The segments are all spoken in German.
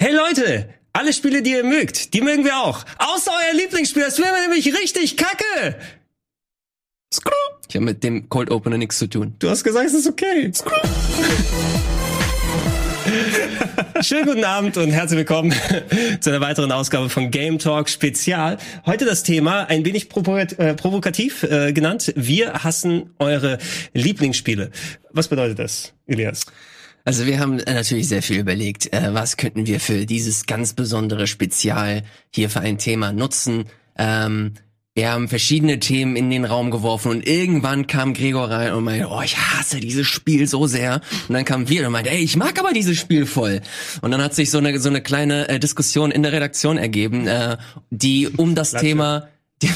Hey Leute, alle Spiele, die ihr mögt, die mögen wir auch. Außer euer Lieblingsspiel, das wäre nämlich richtig kacke. Skru. Ich habe mit dem Cold Opener nichts zu tun. Du hast gesagt, es ist okay. Skru. Schönen guten Abend und herzlich willkommen zu einer weiteren Ausgabe von Game Talk Spezial. Heute das Thema ein wenig äh, provokativ äh, genannt. Wir hassen eure Lieblingsspiele. Was bedeutet das, Elias? Also wir haben äh, natürlich sehr viel überlegt, äh, was könnten wir für dieses ganz besondere Spezial hier für ein Thema nutzen. Ähm, wir haben verschiedene Themen in den Raum geworfen und irgendwann kam Gregor rein und meinte, oh, ich hasse dieses Spiel so sehr. Und dann kam wir und meinte, ey, ich mag aber dieses Spiel voll. Und dann hat sich so eine so eine kleine äh, Diskussion in der Redaktion ergeben, äh, die um das. Thema die,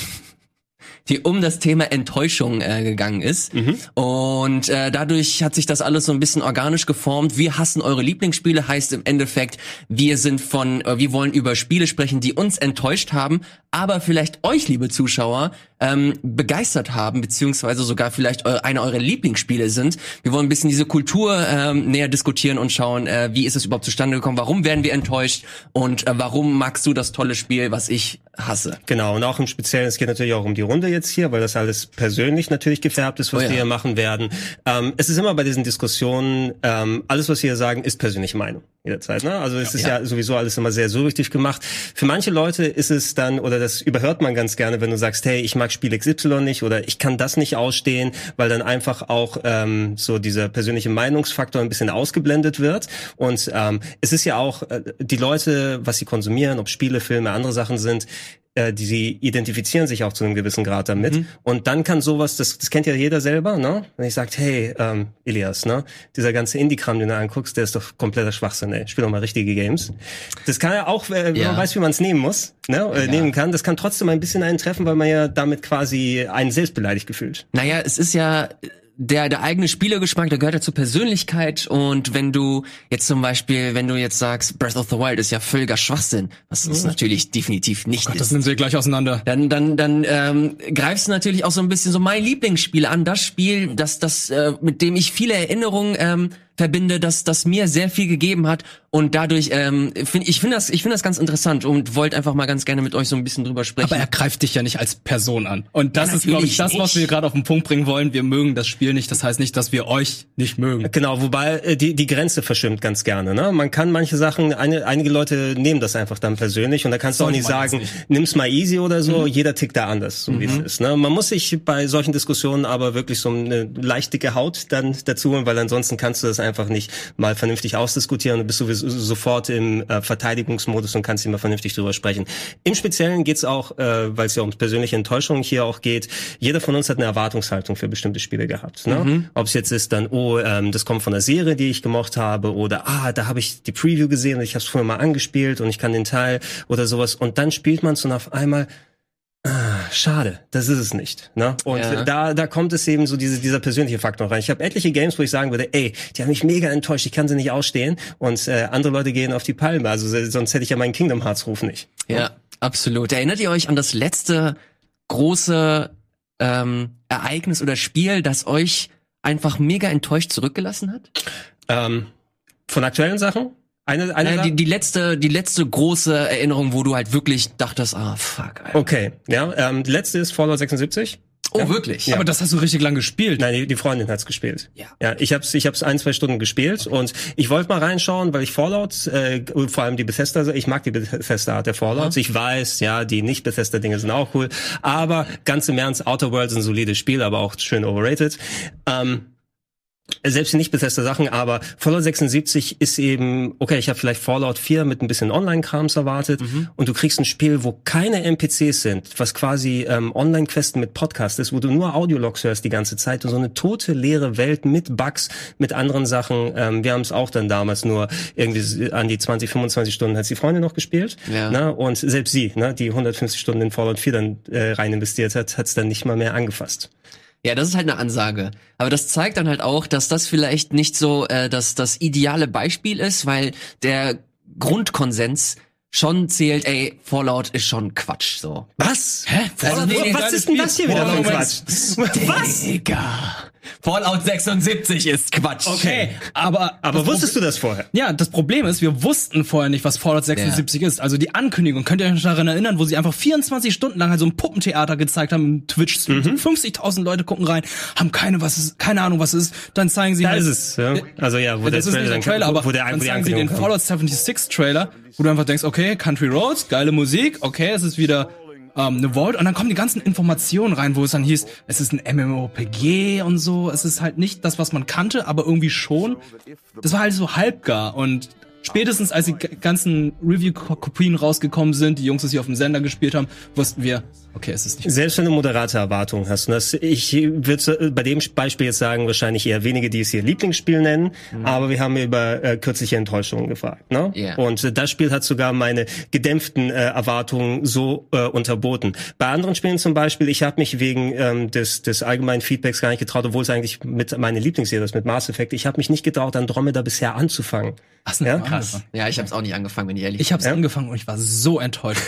die um das Thema Enttäuschung äh, gegangen ist. Mhm. Und äh, dadurch hat sich das alles so ein bisschen organisch geformt. Wir hassen eure Lieblingsspiele, heißt im Endeffekt, wir sind von, äh, wir wollen über Spiele sprechen, die uns enttäuscht haben, aber vielleicht euch, liebe Zuschauer, ähm, begeistert haben, beziehungsweise sogar vielleicht eu eine eurer Lieblingsspiele sind. Wir wollen ein bisschen diese Kultur ähm, näher diskutieren und schauen, äh, wie ist es überhaupt zustande gekommen, warum werden wir enttäuscht und äh, warum magst du das tolle Spiel, was ich hasse. Genau, und auch im Speziellen, es geht natürlich auch um die Runde jetzt hier, weil das alles persönlich natürlich gefärbt ist, was oh ja. wir hier machen werden. Ähm, es ist immer bei diesen Diskussionen, ähm, alles, was wir hier sagen, ist persönliche Meinung jederzeit. Ne? Also es ja, ist ja. ja. sowieso alles immer sehr so richtig gemacht. Für manche Leute ist es dann, oder das überhört man ganz gerne, wenn du sagst, hey, ich mag Spiel XY nicht oder ich kann das nicht ausstehen, weil dann einfach auch ähm, so dieser persönliche Meinungsfaktor ein bisschen ausgeblendet wird. Und ähm, es ist ja auch, äh, die Leute, was sie konsumieren, ob Spiele, Filme, andere Sachen sind, äh, die sie identifizieren sich auch zu einem gewissen Grad damit. Mhm. Und dann kann sowas, das, das kennt ja jeder selber, ne? Wenn ich sagt, hey, ähm, Elias, ne, dieser ganze Indie-Kram, den du anguckst, der ist doch kompletter Schwachsinn, ey. Spiel doch mal richtige Games. Das kann ja auch, äh, wenn ja. man weiß, wie man es nehmen muss, ne, äh, ja. nehmen kann, das kann trotzdem ein bisschen einen treffen, weil man ja damit quasi einen selbst beleidigt gefühlt. Naja, es ist ja der, der eigene Spielergeschmack, der gehört ja zur Persönlichkeit und wenn du jetzt zum Beispiel, wenn du jetzt sagst, Breath of the Wild ist ja völliger Schwachsinn, was es mhm. natürlich definitiv nicht oh Gott, ist. Das nehmen sie gleich auseinander. Dann, dann, dann ähm, greifst du natürlich auch so ein bisschen so mein Lieblingsspiel an, das Spiel, das, das, äh, mit dem ich viele Erinnerungen ähm, verbinde, dass das mir sehr viel gegeben hat und dadurch ähm, finde ich finde das ich finde das ganz interessant und wollte einfach mal ganz gerne mit euch so ein bisschen drüber sprechen. Aber er greift dich ja nicht als Person an und das ja, ist glaube ich das, was wir gerade auf den Punkt bringen wollen. Wir mögen das Spiel nicht, das heißt nicht, dass wir euch nicht mögen. Genau, wobei äh, die die Grenze verschwimmt ganz gerne. Ne? Man kann manche Sachen, eine, einige Leute nehmen das einfach dann persönlich und da kannst du auch nicht sagen, nicht. nimm's mal easy oder so. Mhm. Jeder tickt da anders, so mhm. wie es mhm. ist. Ne? Man muss sich bei solchen Diskussionen aber wirklich so eine leicht dicke Haut dann dazu holen, weil ansonsten kannst du das einfach nicht mal vernünftig ausdiskutieren und bist du sofort im äh, Verteidigungsmodus und kannst immer vernünftig drüber sprechen. Im Speziellen geht's auch, äh, weil es ja um persönliche Enttäuschung hier auch geht, jeder von uns hat eine Erwartungshaltung für bestimmte Spiele gehabt. Ne? Mhm. Ob es jetzt ist dann, oh, ähm, das kommt von der Serie, die ich gemocht habe, oder ah, da habe ich die Preview gesehen und ich habe es vorher mal angespielt und ich kann den Teil oder sowas. Und dann spielt man es und auf einmal schade, das ist es nicht. Ne? Und ja. da, da kommt es eben so diese, dieser persönliche Faktor rein. Ich habe etliche Games, wo ich sagen würde, ey, die haben mich mega enttäuscht, ich kann sie nicht ausstehen. Und äh, andere Leute gehen auf die Palme. Also sonst hätte ich ja meinen Kingdom Hearts Ruf nicht. Ja, absolut. Erinnert ihr euch an das letzte große ähm, Ereignis oder Spiel, das euch einfach mega enttäuscht zurückgelassen hat? Ähm, von aktuellen Sachen? Eine, eine äh, die, die letzte, die letzte große Erinnerung, wo du halt wirklich dachtest, ah fuck. Alter. Okay, ja, ähm, die letzte ist Fallout 76. Oh, ja. wirklich? Ja. Aber das hast du richtig lang gespielt. Nein, die, die Freundin hat's gespielt. Ja. Ja, ich hab's, ich hab's ein, zwei Stunden gespielt und ich wollte mal reinschauen, weil ich Fallout, äh, vor allem die Bethesda, ich mag die Bethesda Art der Fallouts. Ja. Ich weiß, ja, die nicht Bethesda Dinge sind auch cool, aber ganz im Ernst, Outer Worlds ist ein solides Spiel, aber auch schön overrated. Ähm, selbst nicht Bethesda Sachen, aber Fallout 76 ist eben, okay, ich habe vielleicht Fallout 4 mit ein bisschen Online-Krams erwartet mhm. und du kriegst ein Spiel, wo keine NPCs sind, was quasi ähm, Online-Questen mit Podcast ist, wo du nur Audiologs hörst die ganze Zeit und so eine tote, leere Welt mit Bugs, mit anderen Sachen. Ähm, wir haben es auch dann damals nur irgendwie an die 20, 25 Stunden hat die Freundin noch gespielt. Ja. Ne? Und selbst sie, ne, die 150 Stunden in Fallout 4 dann äh, rein investiert hat, hat es dann nicht mal mehr angefasst. Ja, das ist halt eine Ansage. Aber das zeigt dann halt auch, dass das vielleicht nicht so äh, das, das ideale Beispiel ist, weil der Grundkonsens schon zählt, ey, Fallout ist schon Quatsch, so. Was? Hä? Also, nee, was ist denn das hier wieder Quatsch? Was? Digga. Fallout 76 ist Quatsch. Okay, aber aber wusstest du das vorher? Ja, das Problem ist, wir wussten vorher nicht, was Fallout 76 ja. ist. Also die Ankündigung, könnt ihr euch daran erinnern, wo sie einfach 24 Stunden lang halt so ein Puppentheater gezeigt haben im Twitch mhm. 50.000 Leute gucken rein, haben keine was ist, keine Ahnung, was es ist. Dann zeigen sie da halt, ist es, ja. Also ja, wo ja, der Trailer, dann, Trailer, aber wo der, dann wo zeigen sie den Fallout 76 Trailer, wo du einfach denkst, okay, Country Roads, geile Musik, okay, es ist wieder ähm, eine Vault und dann kommen die ganzen Informationen rein, wo es dann hieß, es ist ein MMORPG und so. Es ist halt nicht das, was man kannte, aber irgendwie schon. Das war halt so halbgar und Spätestens als die ganzen Review-Kopien rausgekommen sind, die Jungs, die auf dem Sender gespielt haben, wussten wir, okay, es ist nicht. Selbst wenn du moderate Erwartungen hast. Und das, ich würde bei dem Beispiel jetzt sagen, wahrscheinlich eher wenige, die es ihr Lieblingsspiel nennen, mhm. aber wir haben über äh, kürzliche Enttäuschungen gefragt. Ne? Yeah. Und äh, das Spiel hat sogar meine gedämpften äh, Erwartungen so äh, unterboten. Bei anderen Spielen zum Beispiel, ich habe mich wegen ähm, des, des allgemeinen Feedbacks gar nicht getraut, obwohl es eigentlich mit meine Lieblingsserie ist, mit Mass Effect, ich habe mich nicht getraut, Andromeda bisher anzufangen. Ach, ja? Krass. Ja, ich habe es auch nicht angefangen, wenn ich ehrlich bin. Ich habe es ja? angefangen und ich war so enttäuscht.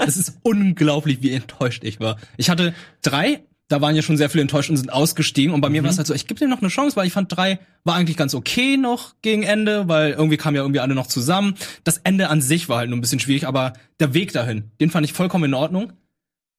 Es ist unglaublich, wie enttäuscht ich war. Ich hatte drei, da waren ja schon sehr viele enttäuscht und sind ausgestiegen. Und bei mir mhm. war es halt so, ich gebe dir noch eine Chance, weil ich fand drei war eigentlich ganz okay noch gegen Ende, weil irgendwie kamen ja irgendwie alle noch zusammen. Das Ende an sich war halt nur ein bisschen schwierig, aber der Weg dahin, den fand ich vollkommen in Ordnung.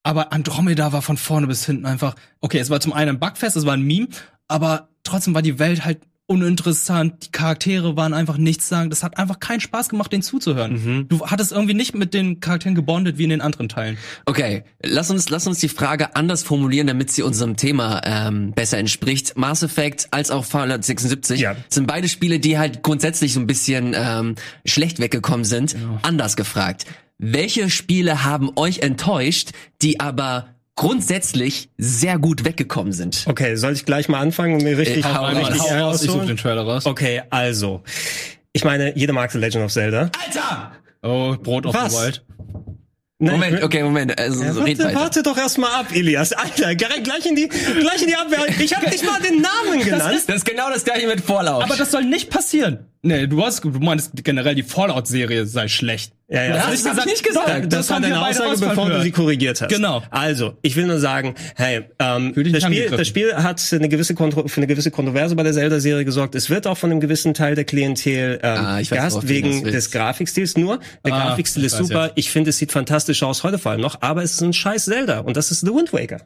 Aber Andromeda war von vorne bis hinten einfach, okay, es war zum einen ein Bugfest, es war ein Meme, aber trotzdem war die Welt halt uninteressant, die Charaktere waren einfach nichts sagen. Das hat einfach keinen Spaß gemacht, den zuzuhören. Mhm. Du hattest irgendwie nicht mit den Charakteren gebondet wie in den anderen Teilen. Okay, lass uns lass uns die Frage anders formulieren, damit sie unserem Thema ähm, besser entspricht. Mass Effect als auch Fallout 76 ja. sind beide Spiele, die halt grundsätzlich so ein bisschen ähm, schlecht weggekommen sind. Ja. Anders gefragt. Welche Spiele haben euch enttäuscht, die aber grundsätzlich sehr gut weggekommen sind. Okay, soll ich gleich mal anfangen und mir richtig, äh, hau richtig hau raus, ich suche den Trailer raus. Okay, also. Ich meine, jeder mag The Legend of Zelda. Alter! Oh, Brot of Was? the Wild. Nein, Moment, okay, Moment. Also, ja, warte, warte doch erstmal ab, Elias. Alter, gleich in die, gleich in die Abwehr. Ich habe nicht mal den Namen genannt. Das ist, das ist genau das gleiche mit Vorlauf. Aber das soll nicht passieren. Nee, du hast, du meinst generell die Fallout-Serie sei schlecht. Ja, ja. Das, das habe ich nicht gesagt. Das, das, das war deine Aussage, bevor du sie korrigiert hast. Genau. Also, ich will nur sagen, hey, ähm, das Spiel, das Spiel hat eine gewisse Kontro für eine gewisse Kontroverse bei der Zelda-Serie gesorgt. Es wird auch von einem gewissen Teil der Klientel ähm, ah, gehasst wegen des Grafikstils. Nur, der ah, Grafikstil ist super. Jetzt. Ich finde, es sieht fantastisch aus, heute vor allem noch. Aber es ist ein scheiß Zelda. Und das ist The Wind Waker.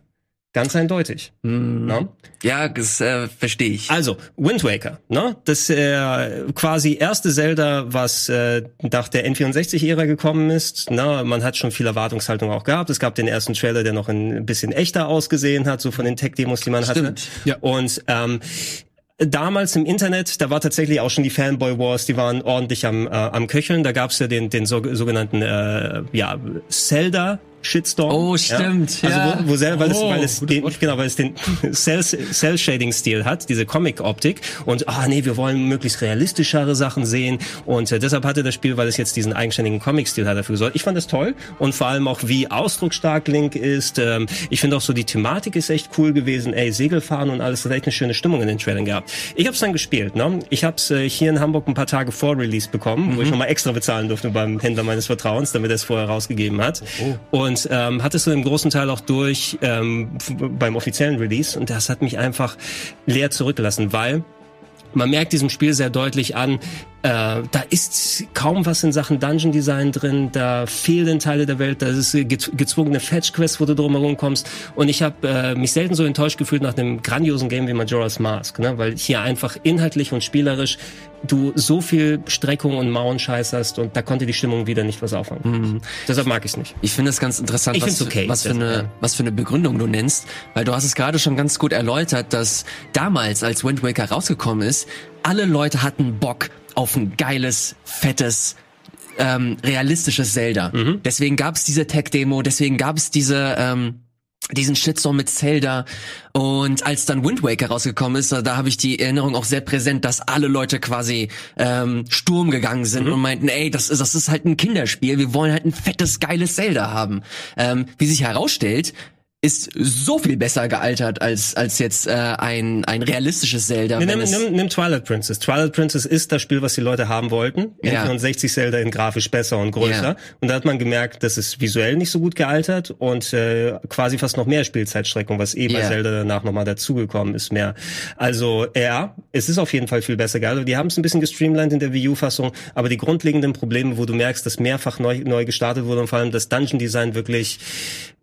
Ganz eindeutig. Mm. No? Ja, das äh, verstehe ich. Also, Wind Waker, ne? Das äh, quasi erste Zelda, was äh, nach der N64-Ära gekommen ist. Ne? Man hat schon viel Erwartungshaltung auch gehabt. Es gab den ersten Trailer, der noch ein bisschen echter ausgesehen hat, so von den Tech-Demos, die man Stimmt. hatte. Ja. Und ähm, damals im Internet, da war tatsächlich auch schon die Fanboy Wars, die waren ordentlich am, äh, am Köcheln. Da gab's ja den, den so, sogenannten äh, ja, Zelda Shitstorm. Oh, stimmt. Ja. Also wo, wo sehr, weil es, oh, weil es den, genau, weil es den Cell, Cell Shading Stil hat, diese Comic Optik und ah nee, wir wollen möglichst realistischere Sachen sehen und äh, deshalb hatte das Spiel, weil es jetzt diesen eigenständigen Comic Stil hat, dafür gesorgt. Ich fand das toll und vor allem auch wie ausdrucksstark Link ist. Ähm, ich finde auch so die Thematik ist echt cool gewesen. Ey, Segelfahren und alles, das hat echt eine schöne Stimmung in den Trailern gehabt. Ich habe es dann gespielt. Ne? Ich habe es äh, hier in Hamburg ein paar Tage vor Release bekommen, mhm. wo ich nochmal extra bezahlen durfte beim Händler meines Vertrauens, damit er es vorher rausgegeben hat. Oh. Und und ähm, hattest du im großen Teil auch durch ähm, beim offiziellen Release und das hat mich einfach leer zurückgelassen, weil man merkt diesem Spiel sehr deutlich an, äh, da ist kaum was in Sachen Dungeon Design drin, da fehlen Teile der Welt, da ist gezwungene Fetch Quest, wo du drumherum kommst. Und ich habe äh, mich selten so enttäuscht gefühlt nach einem grandiosen Game wie Majora's Mask, ne? weil hier einfach inhaltlich und spielerisch du so viel Streckung und Mauenscheiß hast und da konnte die Stimmung wieder nicht was auffangen. Mhm. Deshalb mag ich es nicht. Ich finde es ganz interessant, was, okay, was, für eine, was für eine Begründung du nennst, weil du hast es gerade schon ganz gut erläutert, dass damals, als Wind Waker rausgekommen ist, alle Leute hatten Bock auf ein geiles, fettes, ähm, realistisches Zelda. Mhm. Deswegen gab es diese Tech-Demo, deswegen gab es diese ähm, diesen Shitstorm mit Zelda und als dann Wind Waker rausgekommen ist, da, da habe ich die Erinnerung auch sehr präsent, dass alle Leute quasi ähm, Sturm gegangen sind mhm. und meinten, ey, das ist das ist halt ein Kinderspiel, wir wollen halt ein fettes geiles Zelda haben. Ähm, wie sich herausstellt, ist so viel besser gealtert als als jetzt äh, ein ein realistisches Zelda. Nee, nimm, nimm, nimm Twilight Princess. Twilight Princess ist das Spiel, was die Leute haben wollten. Ja. N64 Zelda in grafisch besser und größer. Ja. Und da hat man gemerkt, das ist visuell nicht so gut gealtert und äh, quasi fast noch mehr Spielzeitstreckung, was eh bei Ja. Zelda danach nochmal dazugekommen ist mehr. Also ja, es ist auf jeden Fall viel besser gealtert. Die haben es ein bisschen gestreamlined in der Wii U-Fassung, aber die grundlegenden Probleme, wo du merkst, dass mehrfach neu, neu gestartet wurde und vor allem das Dungeon Design wirklich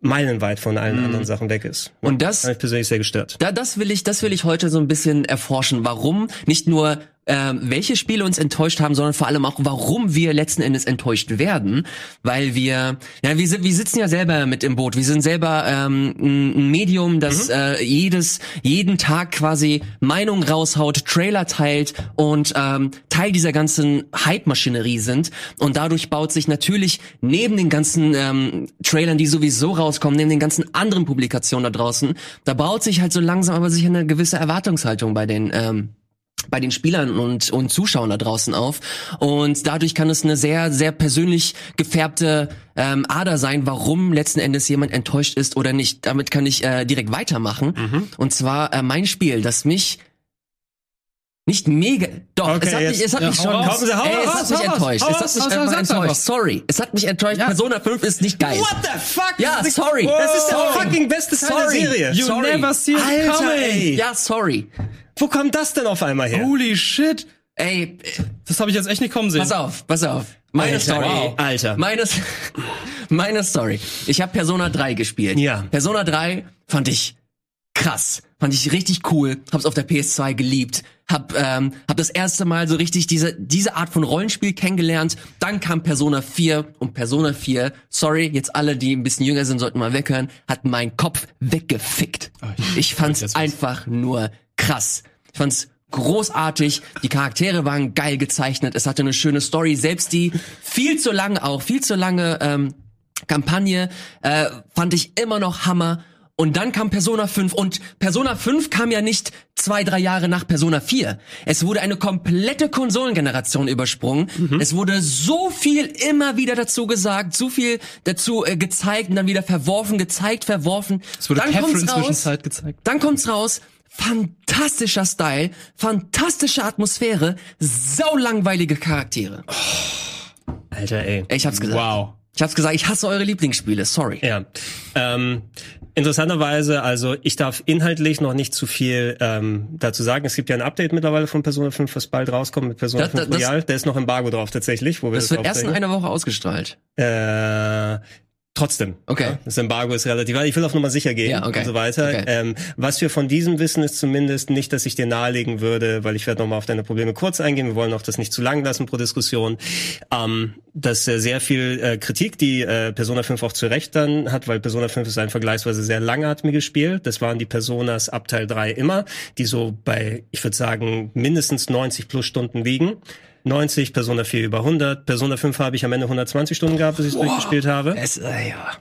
meilenweit von allen anderen Sachen weg ist. Mhm. Und das- hat mich persönlich sehr gestört. Da, das will ich, das will ich heute so ein bisschen erforschen. Warum nicht nur ähm, welche Spiele uns enttäuscht haben, sondern vor allem auch, warum wir letzten Endes enttäuscht werden, weil wir, ja, wir, sind- wir sitzen ja selber mit im Boot. Wir sind selber ähm, ein Medium, das äh, jedes, jeden Tag quasi Meinung raushaut, Trailer teilt und ähm, Teil dieser ganzen Hype-Maschinerie sind. Und dadurch baut sich natürlich neben den ganzen ähm, Trailern, die sowieso rauskommen, neben den ganzen anderen Publikationen da draußen, da baut sich halt so langsam aber sicher eine gewisse Erwartungshaltung bei den ähm, bei den Spielern und, und Zuschauern da draußen auf. Und dadurch kann es eine sehr, sehr persönlich gefärbte ähm, Ader sein, warum letzten Endes jemand enttäuscht ist oder nicht. Damit kann ich äh, direkt weitermachen. Mhm. Und zwar äh, mein Spiel, das mich nicht mega. Doch, Okay, es hat jetzt- mich, es hat ja, mich schon. raus. Ey, es raus, hat mich raus, enttäuscht. Es hat mich einfach enttäuscht. Sorry. Es hat mich enttäuscht. Ja. Persona 5 ist nicht geil. What the fuck? Ja, sorry. Das ist der fucking beste Teil Sorry. der Serie. You Sorry. never see it Alter, coming. ey. Ja, sorry. Wo kommt das denn auf einmal her? Holy shit. Ey, Das habe ich jetzt echt nicht kommen sehen. pass auf, pass auf. Meine Alter, Story. ey, Alter. Meine, meine Story. Ich habe Persona 3 gespielt. Ja. Persona 3 fand ich krass. Fand ich richtig cool. Hab's auf der PS2 geliebt. Hab, ähm, hab das erste Mal so richtig diese, diese Art von Rollenspiel kennengelernt. Dann kam Persona 4 und Persona 4, sorry, jetzt alle, die ein bisschen jünger sind, sollten mal weghören, hat meinen Kopf weggefickt. ich- Ich fand's einfach nur krass. Ich fand's großartig. Die Charaktere waren geil gezeichnet. Es hatte eine schöne Story. Selbst die viel zu lange auch, viel zu lange ähm, Kampagne äh, fand ich immer noch Hammer. Und dann kam Persona 5 und Persona 5 kam ja nicht zwei, drei Jahre nach Persona 4. Es wurde eine komplette Konsolengeneration übersprungen. Es wurde so viel immer wieder dazu gesagt, so viel dazu äh, gezeigt und dann wieder verworfen, gezeigt, verworfen. Es wurde dann Catherine kommt's raus, Zwischenzeit gezeigt. dann kommt's raus. Fantastischer Style, fantastische Atmosphäre, saulangweilige Charaktere. Alter, ey. Ich hab's gesagt. Wow. Ich hab's gesagt, ich hasse eure Lieblingsspiele, sorry. Ja. Ähm, interessanterweise, also ich darf inhaltlich noch nicht zu viel ähm, dazu sagen. Es gibt ja ein Update mittlerweile von Persona 5, was bald rauskommt mit Persona Das- 5 das- Royal. Der ist noch Embargo drauf tatsächlich, wo wir Das das, wird erst in einer Woche ausgestrahlt. Äh, trotzdem. Okay. Ja, das Embargo ist relativ, ich will auf Nummer sicher gehen Ja, okay. und so weiter. Okay. Ähm, was wir von diesem wissen, ist zumindest nicht, dass ich dir nahelegen würde, weil ich werde nochmal auf deine Probleme kurz eingehen. Wir wollen auch das nicht zu lang lassen pro Diskussion. Ähm, dass äh, sehr viel äh, Kritik, die äh, Persona 5 auch zu Recht dann hat, weil Persona 5 ist ein vergleichsweise sehr langatmiges Spiel. Das waren die Personas ab Teil 3 immer, die so bei, ich würde sagen, mindestens 90 plus Stunden liegen. 90, Persona 4 über 100. Persona 5 habe ich am Ende 120 Stunden gehabt, bis ich es durchgespielt habe. Es, äh, ja.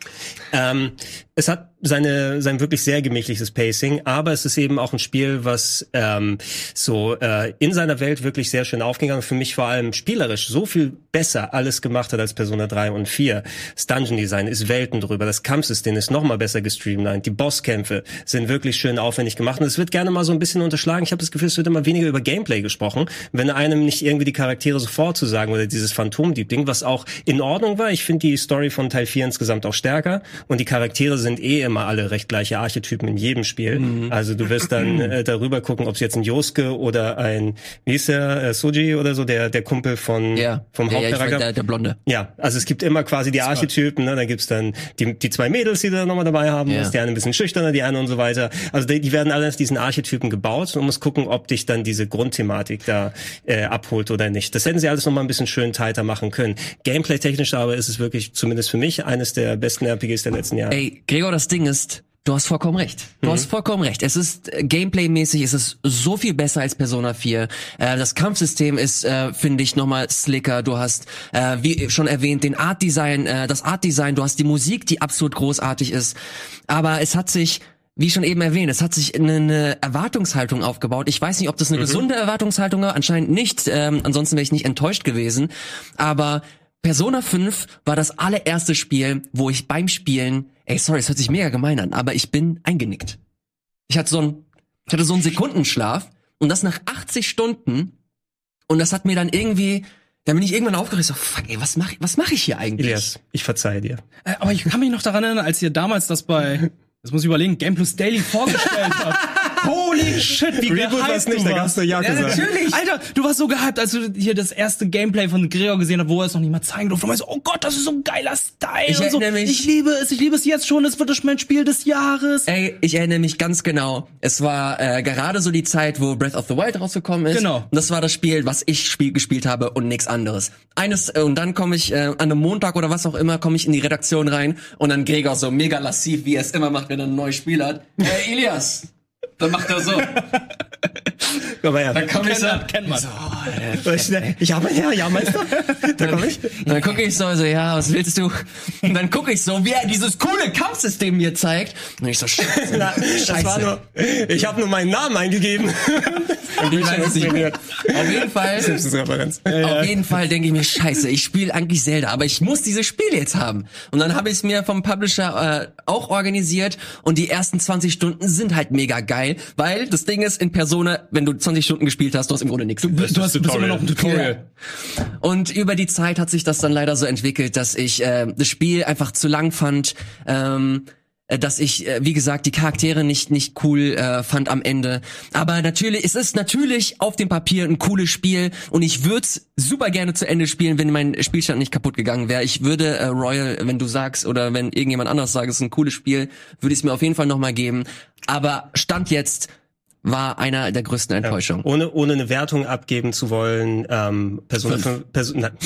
Ähm, es hat seine, sein wirklich sehr gemächliches Pacing, aber es ist eben auch ein Spiel, was ähm, so äh, in seiner Welt wirklich sehr schön aufgegangen, für mich vor allem spielerisch so viel besser alles gemacht hat als Persona 3 und 4. Das Dungeon Design ist Welten drüber, das Kampfsystem ist noch mal besser gestreamlined, die Bosskämpfe sind wirklich schön aufwendig gemacht und es wird gerne mal so ein bisschen unterschlagen. Ich habe das Gefühl, es wird immer weniger über Gameplay gesprochen, wenn einem nicht irgendwie die Charaktere sofort zu sagen oder dieses Phantom-Dieb-Ding, was auch in Ordnung war. Ich finde die Story von Teil 4 insgesamt auch stärker und die Charaktere sind eh immer alle recht gleiche Archetypen in jedem Spiel. Mhm. Also du wirst dann äh, darüber gucken, ob es jetzt ein Josuke oder ein, wie ist der, äh, Suji oder so, der, der Kumpel von, Ja. vom ja, ja, ich Hauptcharakter. mein, der, der Blonde. Ja, also es gibt immer quasi die Archetypen, ne? da gibt's dann die, die zwei Mädels, die du dann nochmal dabei haben Ja. musst, die eine ein bisschen schüchterner, die eine und so weiter. Also die, die werden alle aus diesen Archetypen gebaut und muss gucken, ob dich dann diese Grundthematik da äh, abholt oder nicht. Das hätten sie alles nochmal ein bisschen schön tighter machen können. Gameplay-technisch aber ist es wirklich, zumindest für mich, eines der besten RPGs der letzten Jahre. Ey, Gregor, das Ding ist, du hast vollkommen recht. Du Mhm. hast vollkommen recht. Es ist äh, Gameplay-mäßig, es ist so viel besser als Persona 4. Äh, das Kampfsystem ist, äh, finde ich, nochmal slicker. Du hast, äh, wie schon erwähnt, den Art-Design, äh, das Art-Design, du hast die Musik, die absolut großartig ist. Aber es hat sich wie schon eben erwähnt, es hat sich eine, eine Erwartungshaltung aufgebaut. Ich weiß nicht, ob das eine gesunde Erwartungshaltung war, anscheinend nicht. Ähm, ansonsten wäre ich nicht enttäuscht gewesen. Aber Persona 5 war das allererste Spiel, wo ich beim Spielen, ey, sorry, es hört sich mega gemein an, aber ich bin eingenickt. Ich hatte so ein, ich hatte so einen Sekundenschlaf und das nach 80 Stunden und das hat mir dann irgendwie, dann bin ich irgendwann aufgeregt, so, fuck, ey, was mach, was mach ich hier eigentlich? Elias, ich verzeihe dir. Äh, aber ich kann mich noch daran erinnern, als ihr damals das bei, das muss ich überlegen, Game Plus Daily vorgestellt habt. Holy shit, wie Reboot gehypt nicht, du da warst. gab's nur Yakuza. Ja, natürlich. Alter, du warst so gehypt, als du hier das erste Gameplay von Gregor gesehen hast, wo er es noch nicht mal zeigen durfte. Du meinst, oh Gott, das ist so ein geiler Style Ich und so. erinnere mich- Ich liebe es, ich liebe es jetzt schon, es wird das mein Spiel des Jahres. Ey, ich erinnere mich ganz genau. Es war äh, gerade so die Zeit, wo Breath of the Wild rausgekommen ist. Genau. Und das war das Spiel, was ich spiel, gespielt habe und nichts anderes. Eines äh, und dann komme ich äh, an einem Montag oder was auch immer, komme ich in die Redaktion rein und dann Gregor so mega lassiv, wie er es immer macht, wenn er ein neues Spiel hat. Hey Elias, dann macht er so. Komm mal her. Dann komme ich so. Kennt man. Ich habe ja, ja, meinst du? Da komm ich. Und dann gucke ich so, so, ja, was willst du? Und dann gucke ich so, wie er dieses coole Kampfsystem mir zeigt. Und ich so, scheiße, Na, das war nur, ich habe nur meinen Namen eingegeben. Und ich weiß nicht. Auf jeden Fall. Simpsons-Referenz. Auf jeden Fall denke ich mir, scheiße, ich spiele eigentlich Zelda, aber ich muss dieses Spiel jetzt haben. Und dann habe ich es mir vom Publisher äh, auch organisiert und die ersten 20 Stunden sind halt mega geil, weil das Ding ist, in Persona, wenn du 20 Stunden gespielt hast, du hast im Grunde nichts. Du hast bist immer noch ein Tutorial. Und über die Zeit hat sich das dann leider so entwickelt, dass ich äh, das Spiel einfach zu lang fand. Ähm, äh, dass ich, äh, wie gesagt, die Charaktere nicht nicht cool äh, fand am Ende. Aber natürlich, es ist natürlich auf dem Papier ein cooles Spiel und ich würde super gerne zu Ende spielen, wenn mein Spielstand nicht kaputt gegangen wäre. Ich würde äh, Royal, wenn du sagst oder wenn irgendjemand anders sagt, es ist ein cooles Spiel, würde ich es mir auf jeden Fall nochmal geben. Aber Stand jetzt war einer der größten Enttäuschungen. Ohne, ohne eine Wertung abgeben zu wollen, ähm, Persona 5, Person, na,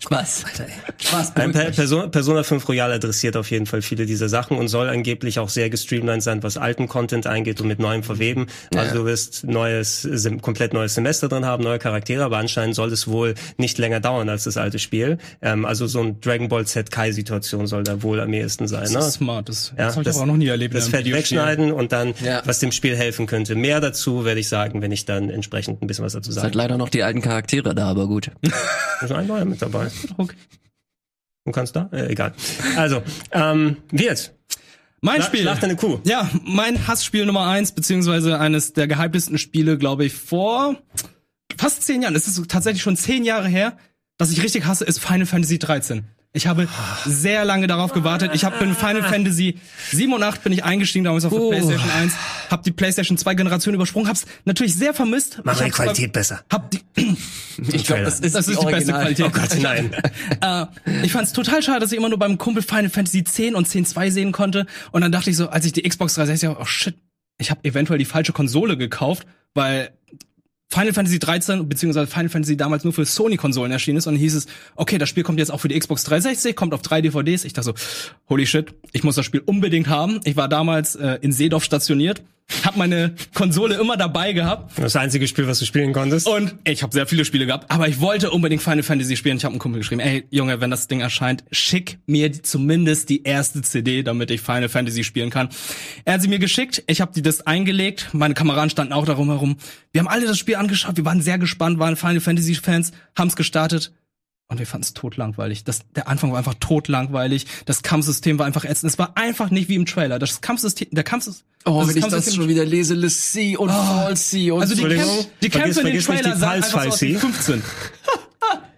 Spaß, Alter. ey. Spaß, Ein Per-. Persona, Persona 5 Royal adressiert auf jeden Fall viele dieser Sachen und soll angeblich auch sehr gestreamlined sein, was alten Content eingeht und mit neuem verweben. Also du wirst neues, komplett neues Semester drin haben, neue Charaktere, aber anscheinend soll es wohl nicht länger dauern als das alte Spiel. Ähm, also so ein Dragon Ball Z Kai-Situation soll da wohl am ehesten sein. Das Ne? ist smart. Das, Ja, das habe ich aber auch noch nie erlebt. Das Fett wegschneiden und dann, Ja. was dem Spiel helfen könnte. Mehr dazu werde ich sagen, wenn ich dann entsprechend ein bisschen was dazu Es hat sage. leider noch die alten Charaktere da, aber gut. ist ein neuer mit dabei. Okay. Du kannst da? Äh, egal. Also, ähm, wird. Mein Schla- Spiel. Schlag deine Kuh. Ja, mein Hassspiel Nummer eins, beziehungsweise eines der gehyptesten Spiele, glaube ich, vor fast zehn Jahren. Es ist tatsächlich schon zehn Jahre her, dass ich richtig hasse, ist Final Fantasy 13. Ich habe sehr lange darauf gewartet. Ich habe in Final Fantasy 7 und 8 bin ich eingestiegen, damals auf der Oh. PlayStation 1, habe die PlayStation 2 Generation übersprungen, hab's natürlich sehr vermisst. Mach die Qualität besser. Hab die, Ich glaube, das ist, das ist die beste Original. Qualität. Oh Gott, nein. äh, ich fand's total schade, dass ich immer nur beim Kumpel Final Fantasy 10 und 10.2 sehen konnte. Und dann dachte ich so, als ich die Xbox 360 habe, oh shit, ich habe eventuell die falsche Konsole gekauft, weil Final Fantasy 13 beziehungsweise Final Fantasy damals nur für Sony-Konsolen erschienen ist und dann hieß es, okay, das Spiel kommt jetzt auch für die Xbox 360, kommt auf drei DVDs. Ich dachte so, holy shit, ich muss das Spiel unbedingt haben. Ich war damals äh, in Seedorf stationiert, hab meine Konsole immer dabei gehabt Das einzige Spiel, was du spielen konntest. und ich habe sehr viele Spiele gehabt, aber ich wollte unbedingt Final Fantasy spielen. Ich habe einem Kumpel geschrieben, ey Junge, wenn das Ding erscheint, schick mir zumindest die erste CD, damit ich Final Fantasy spielen kann. Er hat sie mir geschickt, ich habe die das eingelegt, meine Kameraden standen auch darum herum. Wir haben alle das Spiel angeschaut, wir waren sehr gespannt, waren Final Fantasy Fans, haben's gestartet. Und wir fanden es totlangweilig. Das, der Anfang war einfach totlangweilig. Das Kampfsystem war einfach ätzend. Es war einfach nicht wie im Trailer. Das Kampfsystem, der Kampfsystem. Oh, wenn ich das Kampfsystem- schon wieder lese, Lissy und Falsy und also die, Kämpfe, die vergiss- Kämpfe in den vergiss nicht Trailer die sahen einfach so aus wie Pulse 15.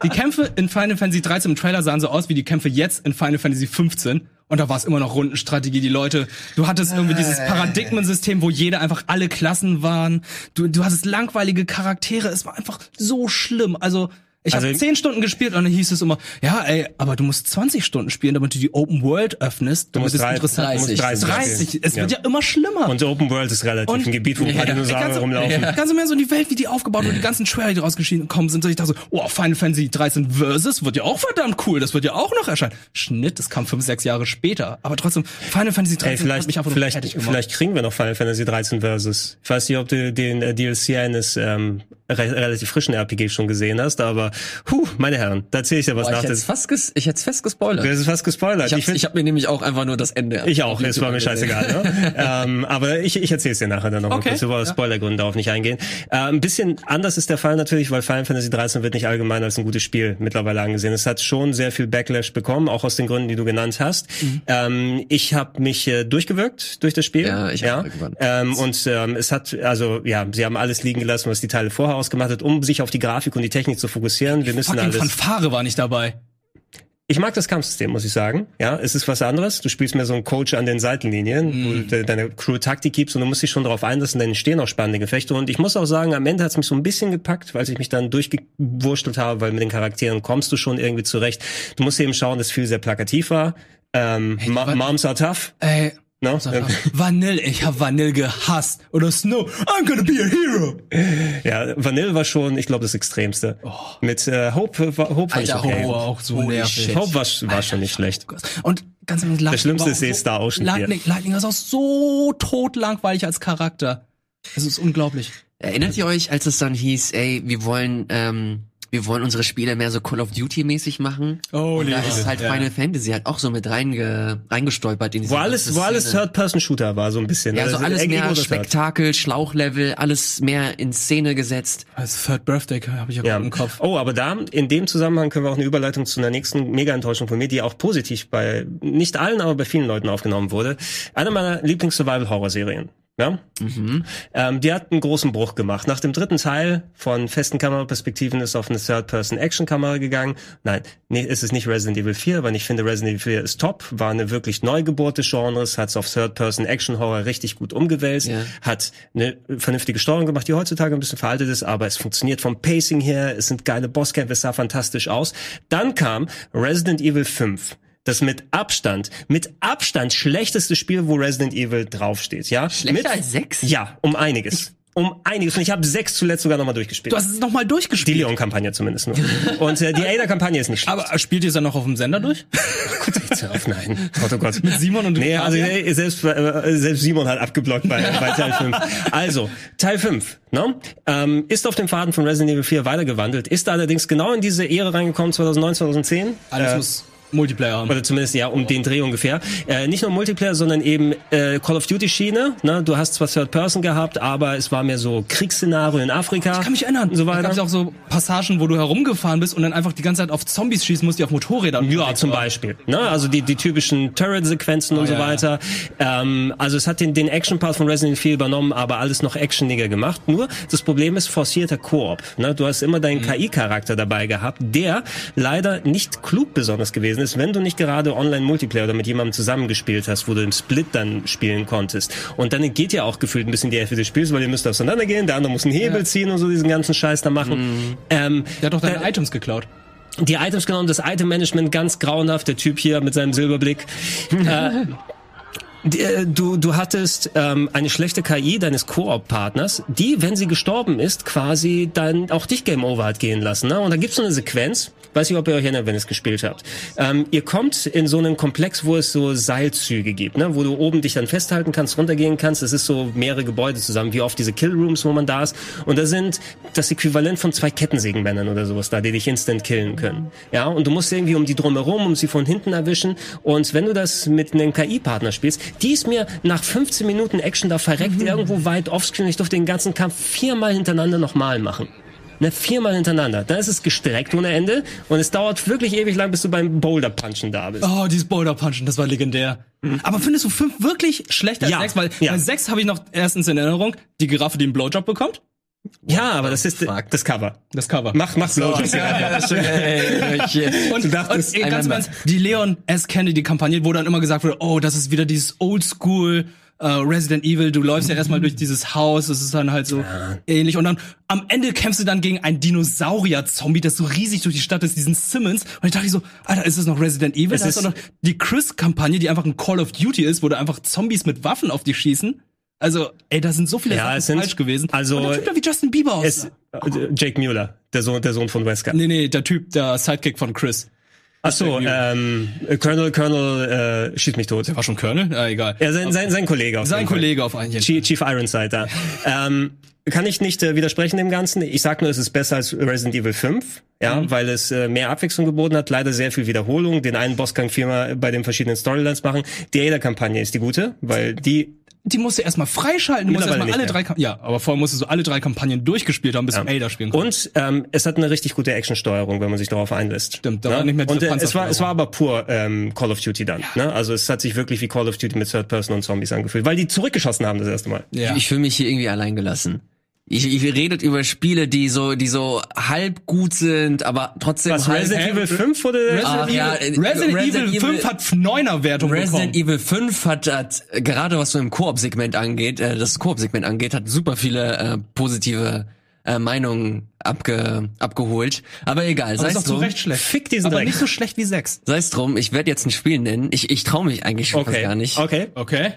Die Kämpfe in Final Fantasy 13 im Trailer sahen so aus wie die Kämpfe jetzt in Final Fantasy 15. Und da war es immer noch Rundenstrategie. Die Leute, du hattest irgendwie dieses Paradigmensystem, wo jeder einfach alle Klassen waren. Du, du hattest langweilige Charaktere. Es war einfach so schlimm. Also ich habe Also- zehn Stunden gespielt und dann hieß es immer, ja, ey, aber du musst 20 Stunden spielen, damit du die Open World öffnest, damit musst es drei- interessant du musst ist. 30 30. Es wird Ja. ja immer schlimmer. Und Open World ist relativ Und- ein Gebiet, wo ein paar Ja. Dinosaurier Ganz- rumlaufen. Ja. Ganz im Ernst, und die Welt, wie die aufgebaut wurde, die ganzen Trailer, die rausgekommen sind, so ich dachte so, oh, Final Fantasy 13 Versus wird ja auch verdammt cool, das wird ja auch noch erscheinen. Schnitt, das kam fünf, sechs Jahre später. Aber trotzdem, Final Fantasy 13 Ey, hat vielleicht, mich einfach vielleicht, fertig gemacht. vielleicht kriegen wir noch Final Fantasy 13 Versus. Ich weiß nicht, ob du den äh, DLC eines ähm, re relativ frischen RPG schon gesehen hast, aber aber, huh, meine Herren, da erzähle ich dir was Boah, nach. ich hätte fast, ges ich hätte fast gespoilert. Das ist fast gespoilert. Ich habe ich ich hab mir nämlich auch einfach nur das Ende. ich auch, es war mir angesehen. scheißegal. Ne? ähm, aber ich, ich erzähle es dir nachher dann nochmal Okay, kurz, über ja. Spoilergründe darauf nicht eingehen. Äh, ein bisschen anders ist der Fall natürlich, weil Final Fantasy 13 wird nicht allgemein als ein gutes Spiel mittlerweile angesehen. Es hat schon sehr viel Backlash bekommen, auch aus den Gründen, die du genannt hast. Mhm. Ähm, ich habe mich äh, durchgewirkt durch das Spiel. Ja, ich auch irgendwann. Ähm, und ähm, es hat, also ja, sie haben alles liegen gelassen, was die Teile vorher ausgemacht hat, um sich auf die Grafik und die Technik zu fokussieren. Wir müssen Fucking alles. Fanfare war nicht dabei. Ich mag das Kampfsystem, muss ich sagen. Ja, es ist was anderes. Du spielst mehr so einen Coach an den Seitenlinien, wo du de deine Crew Taktik gibst und du musst dich schon darauf einlassen, dann entstehen auch spannende Gefechte. Und ich muss auch sagen, am Ende hat es mich so ein bisschen gepackt, weil ich mich dann durchgewurschtelt habe, weil mit den Charakteren kommst du schon irgendwie zurecht. Du musst eben schauen, dass viel sehr plakativ war. Ähm, wa- Moms are tough. Ey, No? Vanille, ich hab Vanille gehasst. Oder Snow, I'm gonna be a hero. Ja, Vanille war schon, ich glaube, das Extremste. Mit äh, Hope, war- Hope fand ich Alter, okay. Oh, auch so Holy nervig. shit. Hope war, war schon nicht schlecht. Und ganz ehrlich, Lightning Schlimmste war ist auch eh Star Ocean Lightning, Lightning ist auch so totlangweilig als Charakter. Es ist unglaublich. Erinnert ihr euch, als es dann hieß, ey, wir wollen, ähm, wir wollen unsere Spiele mehr so Call of Duty mäßig machen? Oh, Und da ist halt Ja. Final Fantasy halt auch so mit reinge reingestolpert in diese Wo alles, wo alles. Third-Person-Shooter war, so ein bisschen. Ja, so Also alles mehr. Spektakel, Schlauchlevel, alles mehr in Szene gesetzt. Als Third Birthday habe ich ja, Ja. gerade im Kopf. Oh, aber da, in dem Zusammenhang können wir auch eine Überleitung zu einer nächsten Mega-Enttäuschung von mir, die auch positiv bei, nicht allen, aber bei vielen Leuten aufgenommen wurde. Eine meiner Lieblings-Survival-Horror-Serien. Ja? Ähm, die hat einen großen Bruch gemacht. Nach dem dritten Teil von festen Kameraperspektiven ist auf eine Third-Person-Action-Kamera gegangen. Nein, nee, es ist nicht Resident Evil 4, aber ich finde Resident Evil 4 ist top. War eine wirklich Neugeburt des Genres, hat es auf Third-Person-Action-Horror richtig gut umgewälzt, Ja. hat eine vernünftige Steuerung gemacht, die heutzutage ein bisschen veraltet ist, aber es funktioniert vom Pacing her, es sind geile Bosskämpfe, es sah fantastisch aus. Dann kam Resident Evil 5. Das mit Abstand, mit Abstand schlechteste Spiel, wo Resident Evil draufsteht, ja? Schlechter mit, als sechs? Ja, um einiges. Um einiges. Und ich habe sechs zuletzt sogar nochmal durchgespielt. Du hast es nochmal die durchgespielt. Leon-Kampagne zumindest nur. Und äh, die Ada-Kampagne ist nicht schlecht. Aber spielt ihr es dann noch auf dem Sender durch? Gut, jetzt hör auf, nein. Gott, oh Gott. Mit Simon und Nee, also äh, selbst, äh, selbst Simon hat abgeblockt bei, bei Teil 5. Also, Teil 5, ne? Ähm, ist auf dem Faden von Resident Evil 4 weitergewandelt, ist allerdings genau in diese Ehre reingekommen, 2009, 2010. Alles Äh, muss Multiplayer haben. oder zumindest ja um den Dreh ungefähr. Äh, nicht nur Multiplayer, sondern eben äh, Call of Duty Schiene. Ne? Du hast zwar Third Person gehabt, aber es war mehr so Kriegsszenario in Afrika. Ich kann mich erinnern. Und so Da gab es auch so Passagen, wo du herumgefahren bist und dann einfach die ganze Zeit auf Zombies schießen musst, die auf Motorrädern Ja, zum waren. Beispiel. Ne? Also die, die typischen Turret-Sequenzen und Oh, so ja, ja. weiter. Ähm, also es hat den, den Action-Part von Resident Evil übernommen, aber alles noch actioniger gemacht. Nur das Problem ist forcierter Koop. Ne? Du hast immer Mhm. deinen KI-Charakter dabei gehabt, der leider nicht klug besonders gewesen ist, wenn du nicht gerade Online-Multiplayer oder mit jemandem zusammengespielt hast, wo du im Split dann spielen konntest. Und dann geht ja auch gefühlt ein bisschen die Hälfte des Spiels, weil ihr müsst auseinandergehen, der andere muss einen Hebel Ja. ziehen und so diesen ganzen Scheiß da machen. Ähm, Der hat doch deine da- Items geklaut. die Items genommen, das Item-Management ganz grauenhaft, der Typ hier mit seinem Silberblick. äh, äh, Du, du hattest ähm, eine schlechte KI deines Koop-Partners, die, wenn sie gestorben ist, quasi dann auch dich Game Over hat gehen lassen. Ne? Und da gibt's so eine Sequenz, weiß nicht, ob ihr euch erinnert, wenn ihr es gespielt habt. Ähm, ihr kommt in so einen Komplex, wo es so Seilzüge gibt, ne? wo du oben dich dann festhalten kannst, runtergehen kannst. Das ist so mehrere Gebäude zusammen, wie oft diese Killrooms, wo man da ist. Und da sind das Äquivalent von zwei Kettensägenmännern oder sowas da, die dich instant killen können. Ja, und du musst irgendwie um die drumherum, um sie von hinten erwischen. Und wenn du das mit einem KI-Partner spielst, die ist mir nach 15 Minuten Action da verreckt, irgendwo weit offscreen. Ich durfte den ganzen Kampf viermal hintereinander nochmal machen. Ne, viermal hintereinander. Dann ist es gestreckt ohne Ende und es dauert wirklich ewig lang, bis du beim Boulder-Punchen da bist. Oh, dieses Boulder Punchen, das war legendär. Aber findest du fünf wirklich schlechter als Ja, sechs? Weil ja. bei sechs habe ich noch erstens in Erinnerung, die Giraffe, die einen Blowjob bekommt. Ja, aber das ist fuck. das Cover. Das Cover. Mach, mach Blowjobs. Und, Du dachtest, und ganz Ernst, die Leon S. Kennedy-Kampagne, wo dann immer gesagt wurde, oh, das ist wieder dieses Oldschool äh, Resident Evil, du läufst ja erstmal durch dieses Haus, das ist dann halt so ähnlich. Und dann am Ende kämpfst du dann gegen einen Dinosaurier-Zombie, das so riesig durch die Stadt ist, diesen Simmons. Und ich dachte so, Alter, ist das noch Resident Evil? Es Das ist doch noch die Chris-Kampagne, die einfach ein Call of Duty ist, wo da einfach Zombies mit Waffen auf dich schießen. Also, ey, da sind so viele Ja, Sachen es sind- falsch gewesen. also- Und der Typ, der wie Justin Bieber aussah. Es, äh, Jake Mueller, der Sohn, der Sohn von Wesker. Nee, nee, der Typ, der Sidekick von Chris. Ach so, ähm, Colonel, Colonel, äh, schießt mich tot. Der war schon Colonel? Ah, egal. Ja, sein, sein, sein Kollege auf Sein. Kollege auf einen Chief, Chief Ironside da. ähm, kann ich nicht äh, widersprechen dem Ganzen. Ich sag nur, es ist besser als Resident Evil 5, ja, Mhm. weil es äh, mehr Abwechslung geboten hat. Leider sehr viel Wiederholung. Den einen Bossgang viermal bei den verschiedenen Storylines machen. Die Ada-Kampagne ist die gute, weil die Die musst du erstmal freischalten. Du musst erstmal alle drei Ja, aber vorher musstest du alle drei Kampagnen durchgespielt haben, bis du Ada spielen konntest. Und ähm, es hat eine richtig gute Actionsteuerung, wenn man sich darauf einlässt. Stimmt, da war nicht mehr diese Und äh, es war es war aber pur ähm, Call of Duty dann. Ne? Also es hat sich wirklich wie Call of Duty mit Third Person und Zombies angefühlt, weil die zurückgeschossen haben das erste Mal. Ja. Ich fühle mich hier irgendwie allein gelassen. Ich, ich redet über Spiele, die so, die so halb gut sind, aber trotzdem Was halb. Resident Evil 5 wurde Resident, Ach, Evil, ja, äh, Resident, Resident Evil 5 Evil- hat 9er Wertung Resident bekommen. Evil 5 hat, hat äh, gerade was so im Koop-Segment angeht, äh, das Koop-Segment angeht, hat super viele äh, positive äh, Meinungen abge, abgeholt. Aber egal, sei es drum. Recht schlecht. Fick diesen aber Dreck. nicht so schlecht wie 6. Sei es drum, ich werde jetzt ein Spiel nennen. Ich, ich traue mich eigentlich schon fast Okay. gar nicht. Okay. Okay.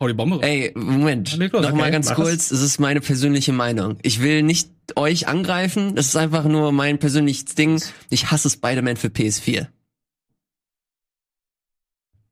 Hau die Bombe raus. Ey, Moment. Leg los, Noch mal okay, ganz kurz, es ist meine persönliche Meinung. Ich will nicht euch angreifen, das ist einfach nur mein persönliches Ding. Ich hasse Spider-Man für PS4.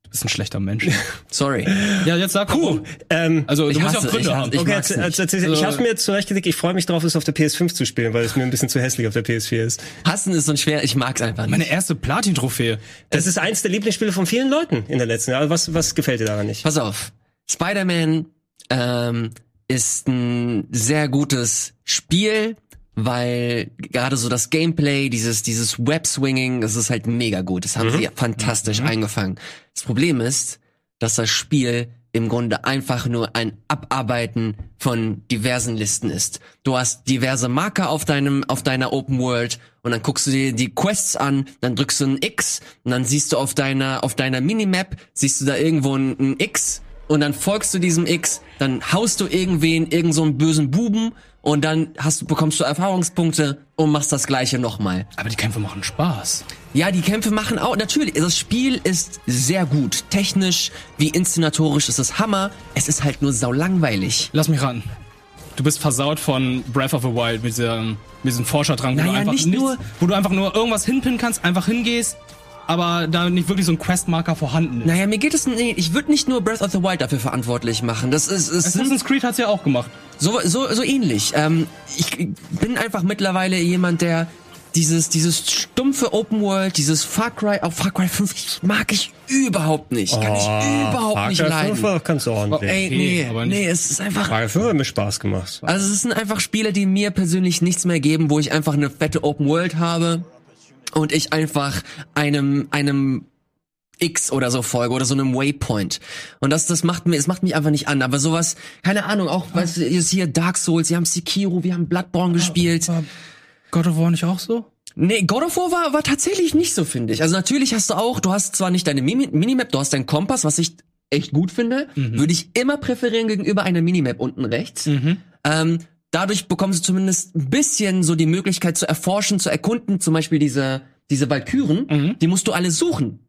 Du bist ein schlechter Mensch. Sorry. ja, jetzt sag Puh, ähm, Also, du Ich musst ja auch hasse- Gründe ich hasse- haben. ich okay, jetzt, jetzt, erzähl- ich Also- habe mir zurechtgelegt, ich freue mich drauf, es auf der PS5 zu spielen, weil es mir ein bisschen zu hässlich auf der PS4 ist. Hassen ist so schwer, ich mag's einfach nicht. Meine erste Platin-Trophäe. Das ist eins der Lieblingsspiele von vielen Leuten in der letzten Jahre. Was, was gefällt dir daran nicht? Pass auf. Spider-Man ähm, ist ein sehr gutes Spiel, weil gerade so das Gameplay, dieses dieses Web-Swinging, das ist halt mega gut. Das haben sie fantastisch eingefangen. Das Problem ist, dass das Spiel im Grunde einfach nur ein Abarbeiten von diversen Listen ist. Du hast diverse Marker auf deinem auf deiner Open World und dann guckst du dir die Quests an, dann drückst du ein X und dann siehst du auf deiner auf deiner Minimap siehst du da irgendwo ein, ein X und dann folgst du diesem X, dann haust du irgendwen, irgend so einen bösen Buben und dann hast du bekommst du Erfahrungspunkte und machst das gleiche nochmal. Aber die Kämpfe machen Spaß. Ja, die Kämpfe machen auch, natürlich, das Spiel ist sehr gut. Technisch wie inszenatorisch ist es Hammer. Es ist halt nur saulangweilig. Lass mich ran. Du bist versaut von Breath of the Wild mit diesem, mit diesem Forscherdrang, wo, Naja, du einfach nicht nichts- nur- wo du einfach nur irgendwas hinpinnen kannst, einfach hingehst, aber da nicht wirklich so ein Questmarker vorhanden ist. Naja, mir geht es, nee, ich würde nicht nur Breath of the Wild dafür verantwortlich machen. Das ist, es sind Assassin's Creed hat's ja auch gemacht. so, so, so ähnlich. Ähm, ich bin einfach mittlerweile jemand, der dieses, dieses stumpfe Open World, dieses Far Cry, auch Far Cry 5, ich mag ich überhaupt nicht. Kann ich überhaupt Far nicht Cry leiden. 5 war ganz ordentlich. Ey, Okay, nee, aber nicht- nee, es ist einfach, Far Cry 5 hat mir Spaß gemacht. Also es sind einfach Spiele, die mir persönlich nichts mehr geben, wo ich einfach eine fette Open World habe und ich einfach einem einem X oder so folge oder so einem Waypoint. Und das, das macht mir, es macht mich einfach nicht an. Aber sowas, keine Ahnung, auch was ist hier Dark Souls, wir haben Sekiro, wir haben Bloodborne gespielt. War God of War nicht auch so? Nee, God of War war, war tatsächlich nicht so, finde ich. Also natürlich hast du auch, du hast zwar nicht deine Mini Minimap, du hast deinen Kompass, was ich echt gut finde, würde ich immer präferieren gegenüber einer Minimap unten rechts. Ähm, dadurch bekommst du zumindest ein bisschen so die Möglichkeit zu erforschen, zu erkunden, zum Beispiel diese, diese Valkyren, die musst du alle suchen.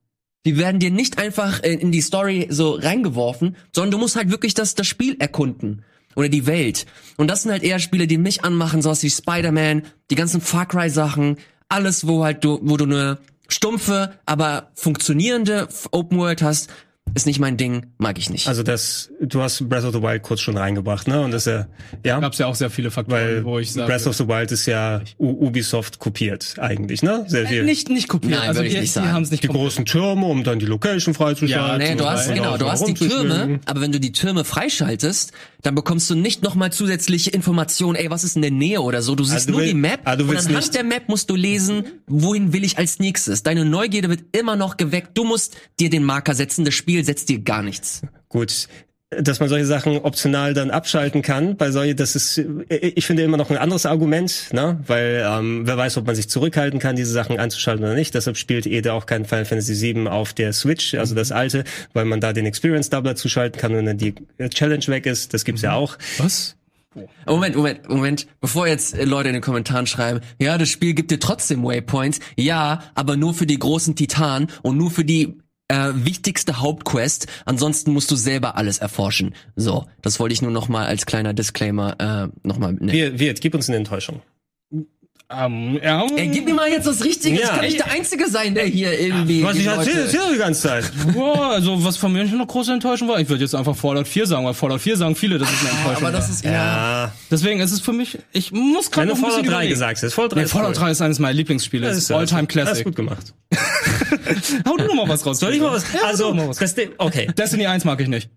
Die werden dir nicht einfach in die Story so reingeworfen, sondern du musst halt wirklich das, das Spiel erkunden. Oder die Welt. Und das sind halt eher Spiele, die mich anmachen, sowas wie Spider-Man, die ganzen Far Cry Sachen, alles, wo halt du, wo du eine stumpfe, aber funktionierende Open World hast, ist nicht mein Ding, mag ich nicht. Also das, du hast Breath of the Wild kurz schon reingebracht, ne? Und das ist ja, ja, Gab's ja auch sehr viele Faktoren, weil wo ich sage. Breath of the Wild ist ja U Ubisoft kopiert eigentlich, ne? Sehr viel. nicht, nicht kopiert. Nein, also würde ich die, nicht die sagen. haben's nicht die großen Türme, um dann die Location freizuschalten. Ja, Nee, du hast, genau, du hast die. Türme, aber wenn du die Türme freischaltest, dann bekommst du nicht nochmal zusätzliche Informationen, ey, was ist in der Nähe oder so. Du siehst du nur will- die Map ah, du und anhand nicht- der Map musst du lesen, wohin will ich als nächstes. Deine Neugierde wird immer noch geweckt. Du musst dir den Marker setzen, das Spiel setzt dir gar nichts. Gut. Dass man solche Sachen optional dann abschalten kann, bei solche, das ist, äh, ich finde immer noch ein anderes Argument, ne? Weil ähm, wer weiß, ob man sich zurückhalten kann, diese Sachen einzuschalten oder nicht. Deshalb spielt Ede auch kein Final Fantasy VII auf der Switch, also das alte, weil man da den Experience Doubler zuschalten kann, wenn dann die Challenge weg ist. Das gibt's ja auch. Was? Moment, Moment, Moment. Bevor jetzt äh, Leute in den Kommentaren schreiben, ja, das Spiel gibt dir trotzdem Waypoints. Ja, aber nur für die großen Titanen und nur für die äh, wichtigste Hauptquest. Ansonsten musst du selber alles erforschen. So, das wollte ich nur noch mal als kleiner Disclaimer äh, noch mal nennen. Wir, wir, gib uns eine Enttäuschung. Ähm, ja, Ey, gib mir mal jetzt das Richtige. Ja. Ich kann nicht der Einzige sein, der hier irgendwie. Was ich erzähle, erzähle die ganze Zeit. Boah, also was von mir noch große Enttäuschung war, ich würde jetzt einfach Fallout 4 sagen, weil Fallout 4 sagen viele, das ist eine Enttäuschung. Aber das war. ist ja. Ja. Deswegen ist es für mich, ich muss gerade Wenn du noch ein Fallout bisschen 3 überlegen. gesagt hast. Fallout 3 Nee, ist Fallout cool. 3 ist eines meiner Lieblingsspiele. Das Das ist All-Time Das ist Classic. gut gemacht. Hau du noch mal was raus. Soll ich mal was? Ja, also, mal was. okay. Destiny 1 mag ich nicht.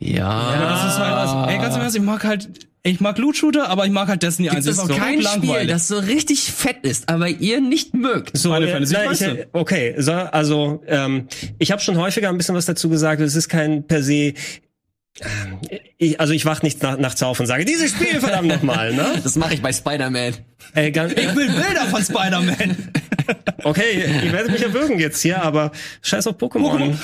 Ja. Aber das ist halt was, ey, ganz im Ernst, ich mag halt, ich mag Loot-Shooter, aber ich mag halt Destiny 1. Es ist Das ist kein Spiel, das so richtig fett ist, aber ihr nicht mögt. So, Final äh, Fantasy nein, ich, 13. äh, okay, so, also ähm, ich habe schon häufiger ein bisschen was dazu gesagt. Es ist kein per se. ähm, Ich, also ich wach nicht nach, nachts auf und sage, dieses Spiel verdammt nochmal, ne? Das mache ich bei Spider-Man. Ey, ganz, ich will Bilder von Spider-Man. okay, ihr werdet mich erwürgen jetzt hier, aber scheiß auf Pokémon.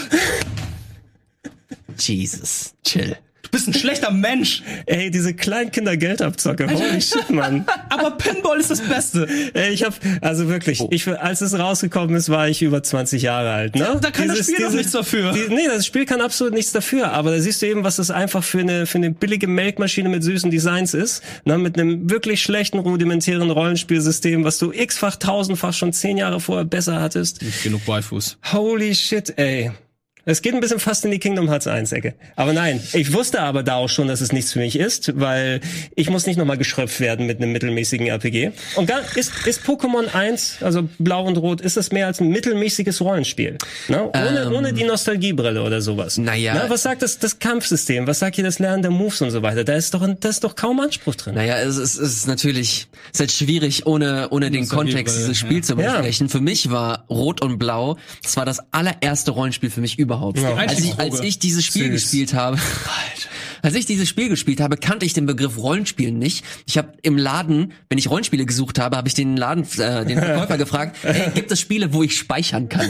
Jesus. Chill. Du bist ein schlechter Mensch. Ey, diese Kleinkinder Geldabzocke, holy shit, Mann. Aber Pinball ist das Beste. Ey, ich hab, also wirklich, ich, als es rausgekommen ist, war ich über 20 Jahre alt, ne? Da kann das Spiel doch nichts dafür. Die, nee, das Spiel kann absolut nichts dafür, aber da siehst du eben, was das einfach für eine, für eine billige Melkmaschine mit süßen Designs ist, ne? Mit einem wirklich schlechten, rudimentären Rollenspielsystem, was du x-fach, tausendfach schon zehn Jahre vorher besser hattest. Nicht genug Waifus. Holy shit, ey. Es geht ein bisschen fast in die Kingdom Hearts 1 Ecke. Aber nein, ich wusste aber da auch schon, dass es nichts für mich ist, weil ich muss nicht nochmal geschröpft werden mit einem mittelmäßigen RPG. Und gar, ist, ist Pokémon 1, also Blau und Rot, ist das mehr als ein mittelmäßiges Rollenspiel? Ne? Ohne, Ähm. ohne die Nostalgiebrille oder sowas. Naja. Na, was sagt das, das Kampfsystem? Was sagt hier das Lernen der Moves und so weiter? Da ist doch, da ist doch kaum Anspruch drin. Naja, es ist, es ist natürlich, es ist halt schwierig, ohne, ohne den Kontext dieses Spiels zu Ja. besprechen. Für mich war Rot und Blau, das war das allererste Rollenspiel für mich überhaupt. Ja. Als, ich, als ich dieses Spiel Süß. gespielt habe, als ich dieses Spiel gespielt habe, kannte ich den Begriff Rollenspiel nicht. Ich habe im Laden, wenn ich Rollenspiele gesucht habe, habe ich den Laden, äh, den Verkäufer gefragt, hey, gibt es Spiele, wo ich speichern kann?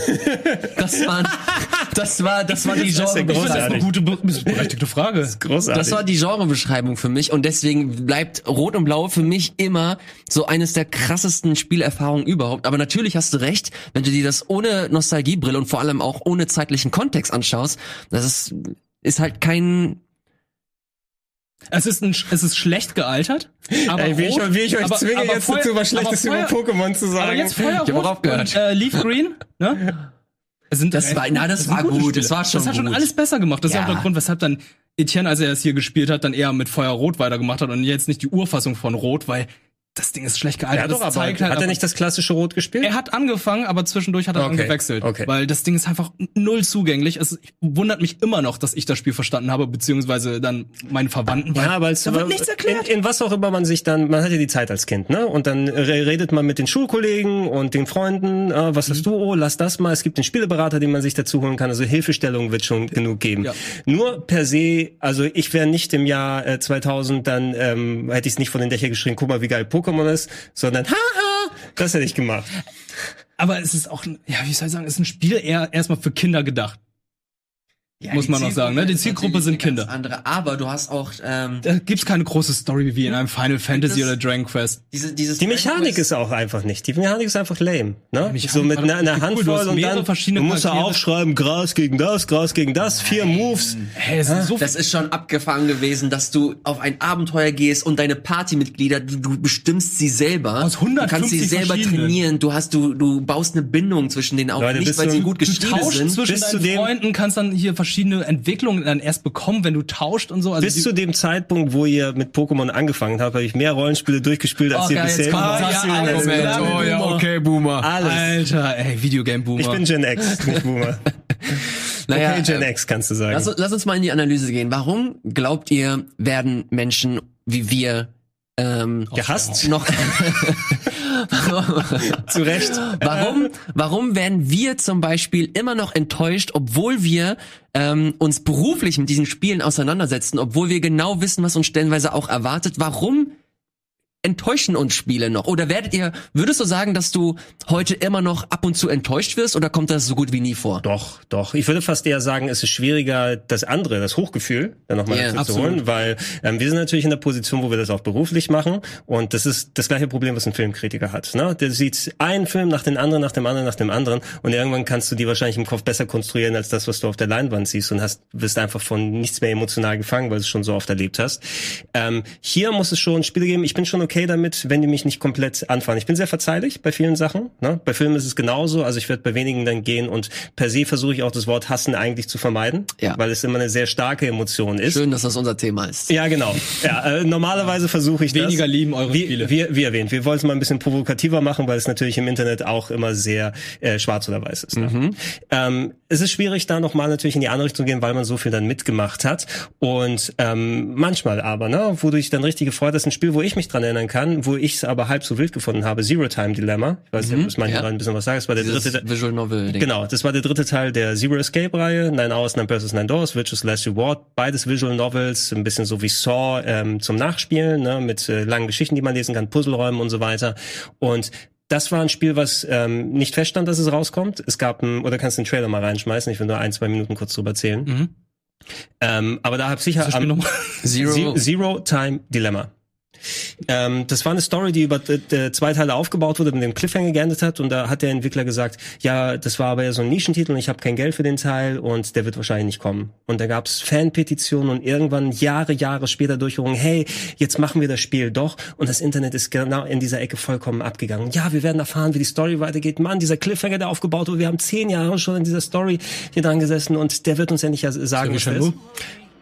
Das war, das war, das war die Das ist Genre. Das ist eine gute, be- berechtigte Frage. Großartig. Das war die Genrebeschreibung für mich und deswegen bleibt Rot und Blau für mich immer so eines der krassesten Spielerfahrungen überhaupt. Aber natürlich hast du recht, wenn du dir das ohne Nostalgiebrille und vor allem auch ohne zeitlichen Kontext anschaust, das ist, ist halt kein Es ist, ein, es ist schlecht gealtert. Aber Ey, wie, ich, rot, wie ich euch aber- zwinge, aber jetzt Feuer- dazu was Schlechtes über Pokémon zu sagen. Aber jetzt Feuerrot Ich aufgehört. und äh, Leaf Green, ne? Es sind Das war- na, das sind war gut, Spiele. das war schon Das hat schon gut. alles besser gemacht. Das ist Ja. auch der Grund, weshalb dann Etienne, als er es hier gespielt hat, dann eher mit Feuerrot weitergemacht hat und jetzt nicht die Urfassung von Rot, weil das Ding ist schlecht gealtert. ja, doch, aber zeigt hat halt er nicht das klassische Rot gespielt? er hat angefangen, aber zwischendurch hat er dann Okay, gewechselt. okay. Weil das Ding ist einfach null zugänglich. Es wundert mich immer noch, dass ich das Spiel verstanden habe, beziehungsweise dann meine Verwandten. Ja, aber es da wird nichts erklärt. In, in was auch immer man sich dann, man hat ja die Zeit als Kind, ne? Und dann re- redet man mit den Schulkollegen und den Freunden, äh, was Mhm. hast du, oh, lass das mal. Es gibt den Spieleberater, den man sich dazu holen kann. Also Hilfestellung wird schon genug geben. Ja. Nur per se, also ich wäre nicht im Jahr äh, 2000, dann ähm, hätte ich es nicht von den Dächern geschrien, guck mal, wie geil Pokémon ist, sondern haha, das hätte ich gemacht. Aber es ist auch, ja, wie soll ich sagen, es ist ein Spiel eher erstmal für Kinder gedacht. Ja, Muss man noch sagen, ne? Die Zielgruppe sind Kinder. Andere, aber du hast auch ähm, Da gibt's keine große Story wie in einem Final Fantasy es- oder Dragon Quest. diese, dieses Die Mechanik ist auch einfach nicht. Die Mechanik ist einfach lame. Ne? Mechanik So mit einer, einer cool. Handvoll hast und dann verschiedene du musst Charaktere. aufschreiben, Gras gegen das, Gras gegen das, vier Moves. Hey, es ist so Das ist schon abgefangen gewesen, dass du auf ein Abenteuer gehst und deine Partymitglieder, du, du bestimmst sie selber. Aus 150 du kannst sie selber trainieren. Du hast, du, du baust eine Bindung zwischen denen auf, Leute, nicht weil du- sie gut tauschst sind. zwischen Bis zu deinen dem- Freunden, kannst dann hier verschiedene Entwicklungen dann erst bekommen, wenn du tauscht und so. Also Bis zu dem Zeitpunkt, wo ihr mit Pokémon angefangen habt, habe ich mehr Rollenspiele durchgespielt als Oh, ihr geil, bisher. jetzt kommt Ah, ja, alles klar. Oh, ja, okay, Boomer. Alles. Alter, ey, Videogame-Boomer. Ich bin Gen X, nicht Boomer. Naja, okay, Gen äh, X kannst du sagen. lass, lass uns mal in die Analyse gehen. Warum glaubt ihr, werden Menschen wie wir ähm, Gehasst? noch Zu Recht. Warum, warum werden wir zum Beispiel immer noch enttäuscht, obwohl wir ähm, uns beruflich mit diesen Spielen auseinandersetzen, obwohl wir genau wissen, was uns stellenweise auch erwartet? Warum enttäuschen uns Spiele noch? Oder werdet ihr, würdest du sagen, dass du heute immer noch ab und zu enttäuscht wirst oder kommt das so gut wie nie vor? Doch, doch. Ich würde fast eher sagen, es ist schwieriger, das andere, das Hochgefühl, dann nochmal Ja, dazu zu holen, weil ähm, wir sind natürlich in der Position, wo wir das auch beruflich machen und das ist das gleiche Problem, was ein Filmkritiker hat. Ne? Der sieht einen Film nach dem anderen, nach dem anderen, nach dem anderen und irgendwann kannst du die wahrscheinlich im Kopf besser konstruieren als das, was du auf der Leinwand siehst und hast wirst einfach von nichts mehr emotional gefangen, weil du es schon so oft erlebt hast. Ähm, hier muss es schon Spiele geben. Ich bin schon okay okay damit, wenn die mich nicht komplett anfangen. Ich bin sehr verzeihlich bei vielen Sachen. Ne? Bei Filmen ist es genauso. Also ich werde bei wenigen dann gehen und per se versuche ich auch das Wort hassen eigentlich zu vermeiden, ja. weil es immer eine sehr starke Emotion ist. Schön, dass das unser Thema ist. Ja, genau. Ja, äh, normalerweise versuche ich Weniger das. Weniger lieben eure wie, Spiele. Wie, wie erwähnt, wir wollen es mal ein bisschen provokativer machen, weil es natürlich im Internet auch immer sehr äh, schwarz oder weiß ist. Ne? Mhm. Ähm, es ist schwierig, da nochmal natürlich in die andere Richtung zu gehen, weil man so viel dann mitgemacht hat. Und ähm, manchmal aber, ne, wodurch dann richtig gefreut ist, ein Spiel, wo ich mich dran erinnern kann, wo ich es aber halb so wild gefunden habe, Zero Time Dilemma. Ich weiß nicht, mhm, ob es manche ja. ein bisschen was sagen. Das war der Dieses dritte Visual Novel. -Ding. Genau, das war der dritte Teil der Zero Escape Reihe, Nine Hours, Nine Versus Nine Doors, Virtuous Last Reward, beides Visual Novels, ein bisschen so wie Saw ähm, zum Nachspielen, ne, mit äh, langen Geschichten, die man lesen kann, Puzzleräumen und so weiter. Und das war ein Spiel, was ähm, nicht feststand, dass es rauskommt. Es gab ein, oder kannst du den Trailer mal reinschmeißen, ich will nur ein, zwei Minuten kurz drüber erzählen. Mhm. Ähm, aber da hab sicher am, Zero. Zero Time Dilemma. Ähm, das war eine Story, die über äh, zwei Teile aufgebaut wurde, mit dem Cliffhanger geendet hat. Und da hat der Entwickler gesagt, ja, das war aber ja so ein Nischentitel und ich habe kein Geld für den Teil und der wird wahrscheinlich nicht kommen. Und da gab's Fanpetitionen und irgendwann Jahre, Jahre später Durchführungen, hey, jetzt machen wir das Spiel doch. Und das Internet ist genau in dieser Ecke vollkommen abgegangen. Ja, wir werden erfahren, wie die Story weitergeht. Mann, dieser Cliffhanger, der aufgebaut wurde, wir haben zehn Jahre schon in dieser Story hier dran gesessen und der wird uns ja nicht sagen, was ist.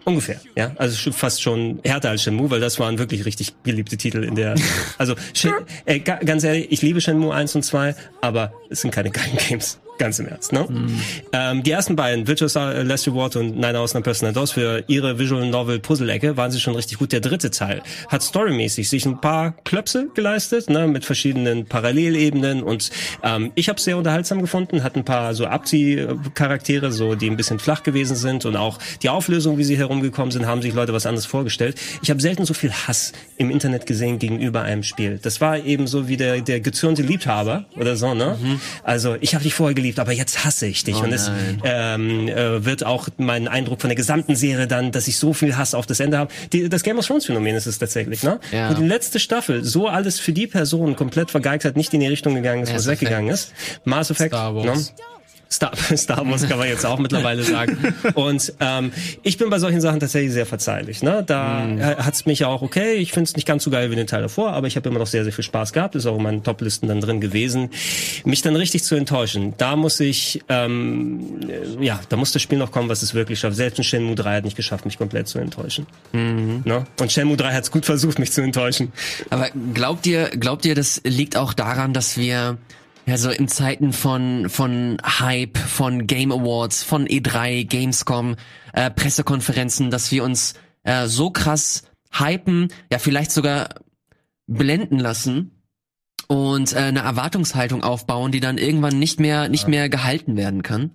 Ungefähr, ja. Also fast schon härter als Shenmue, weil das waren wirklich richtig beliebte Titel in der. Also Shen, äh, ganz ehrlich, ich liebe Shenmue 1 und 2, aber es sind keine geilen Games. Ganz im Ernst, ne? Mhm. Ähm, die ersten beiden, Virtuous Last Reward und Nine Hours Nine Personal DOS, für ihre Visual Novel Puzzle-Ecke waren sie schon richtig gut. Der dritte Teil hat storymäßig sich ein paar Klöpse geleistet, ne, mit verschiedenen Parallelebenen und ähm, ich habe es sehr unterhaltsam gefunden, hat ein paar so Abzieh-Charaktere, so die ein bisschen flach gewesen sind und auch die Auflösung, wie sie herumgekommen sind, haben sich Leute was anderes vorgestellt. Ich habe selten so viel Hass im Internet gesehen gegenüber einem Spiel. Das war eben so wie der, der gezürnte Liebhaber oder so, ne? Mhm. Also ich habe dich vorher geliebt geliebt, aber jetzt hasse ich dich. Oh und es ähm, äh, wird auch mein Eindruck von der gesamten Serie dann, dass ich so viel Hass auf das Ende habe. Die, das Game of Thrones Phänomen ist es tatsächlich, ne? Ja. Wo die letzte Staffel so alles für die Person komplett vergeigt hat, nicht in die Richtung gegangen ist, wo es weggegangen ist. Mass Effect, Star Wars. Ne? Star, Star Wars kann man jetzt auch mittlerweile sagen. Und ähm, ich bin bei solchen Sachen tatsächlich sehr verzeihlich. Ne? Da mm. hat's mich ja auch okay. Ich finde es nicht ganz so geil wie den Teil davor, aber ich habe immer noch sehr, sehr viel Spaß gehabt. Ist auch in meinen Toplisten dann drin gewesen. Mich dann richtig zu enttäuschen, da muss ich, ähm, ja, da muss das Spiel noch kommen, was es wirklich schafft. Selbst ein Shenmue 3 hat nicht geschafft, mich komplett zu enttäuschen. Mhm. Ne? Und Shenmue 3 hat's gut versucht, mich zu enttäuschen. Aber glaubt ihr, glaubt ihr, das liegt auch daran, dass wir ja, so in Zeiten von, von Hype, von Game Awards, von E3, Gamescom, äh, Pressekonferenzen, dass wir uns äh, so krass hypen, ja vielleicht sogar blenden lassen und äh, eine Erwartungshaltung aufbauen, die dann irgendwann nicht mehr, nicht mehr gehalten werden kann.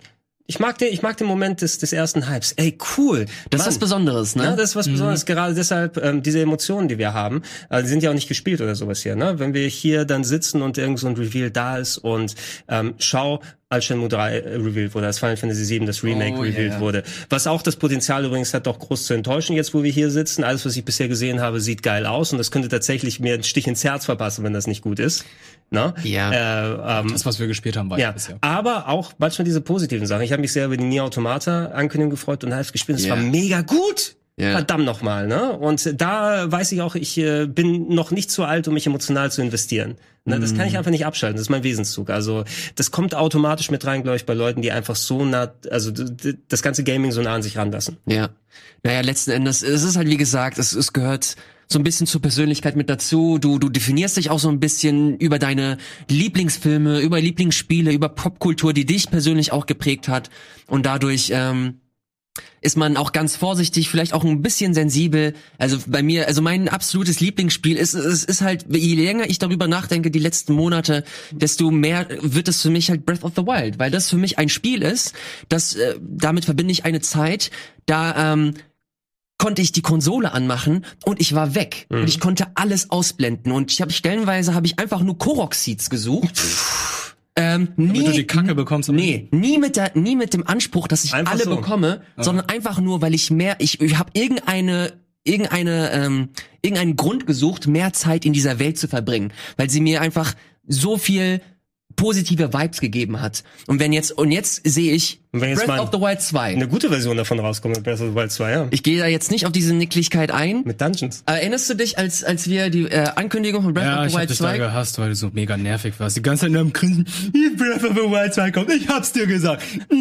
Ich mag den, ich mag den Moment des, des ersten Hypes. Ey, cool. Das Mann. ist was Besonderes, ne? Ja, das ist was mhm. Besonderes. Gerade deshalb, ähm, diese Emotionen, die wir haben, äh, die sind ja auch nicht gespielt oder sowas hier, ne? Wenn wir hier dann sitzen und irgend so ein Reveal da ist und ähm, schau, als Shenmue 3 äh, revealed wurde, als Final Fantasy 7 das Remake oh, revealed yeah. wurde. Was auch das Potenzial übrigens hat, doch groß zu enttäuschen, jetzt wo wir hier sitzen. Alles, was ich bisher gesehen habe, sieht geil aus und das könnte tatsächlich mir einen Stich ins Herz verpassen, wenn das nicht gut ist. Ne? Ja. Äh, ähm, das, was wir gespielt haben, war ja. bisher. Aber auch manchmal diese positiven Sachen. Ich habe mich sehr über die Nier Automata Ankündigung gefreut und habe gespielt. Es yeah. war mega gut. Yeah. Verdammt nochmal, ne? Und da weiß ich auch, ich äh, bin noch nicht zu alt, um mich emotional zu investieren. Ne? Das kann ich mm. einfach nicht abschalten. Das ist mein Wesenszug. Also das kommt automatisch mit rein, glaube ich, bei Leuten, die einfach so nah, also das ganze Gaming so nah an sich ranlassen. Ja. Naja, letzten Endes, es ist halt wie gesagt, es, es gehört so ein bisschen zur Persönlichkeit mit dazu. Du, du definierst dich auch so ein bisschen über deine Lieblingsfilme, über Lieblingsspiele, über Popkultur, die dich persönlich auch geprägt hat. Und dadurch ähm, ist man auch ganz vorsichtig, vielleicht auch ein bisschen sensibel. Also bei mir, also mein absolutes Lieblingsspiel ist, es ist halt, je länger ich darüber nachdenke, die letzten Monate, desto mehr wird es für mich halt Breath of the Wild, weil das für mich ein Spiel ist, das, äh, damit verbinde ich eine Zeit, da ähm, konnte ich die Konsole anmachen und ich war weg mhm. und ich konnte alles ausblenden und ich habe stellenweise habe ich einfach nur Korok Seeds gesucht. Ähm, nie, Damit du die Kacke bekommst. Nee, nie mit der, nie mit dem Anspruch, dass ich einfach alle so. bekomme, ja. sondern einfach nur, weil ich mehr, ich, ich habe irgendeine irgendeine ähm, irgendeinen Grund gesucht, mehr Zeit in dieser Welt zu verbringen, weil sie mir einfach so viel positive Vibes gegeben hat. Und wenn jetzt und jetzt sehe ich Und wenn jetzt Breath mal of the Wild 2. eine gute Version davon rauskommt mit Breath of the Wild 2, ja. Ich gehe da jetzt nicht auf diese Nicklichkeit ein. Mit Dungeons. Erinnerst du dich, als, als wir die äh, Ankündigung von Breath Ja, of ich the hab Wild dich da 2 gehasst, weil du so mega nervig warst. Die ganze Zeit nur am Grinsen. Breath of the Wild 2 kommt. Ich hab's dir gesagt.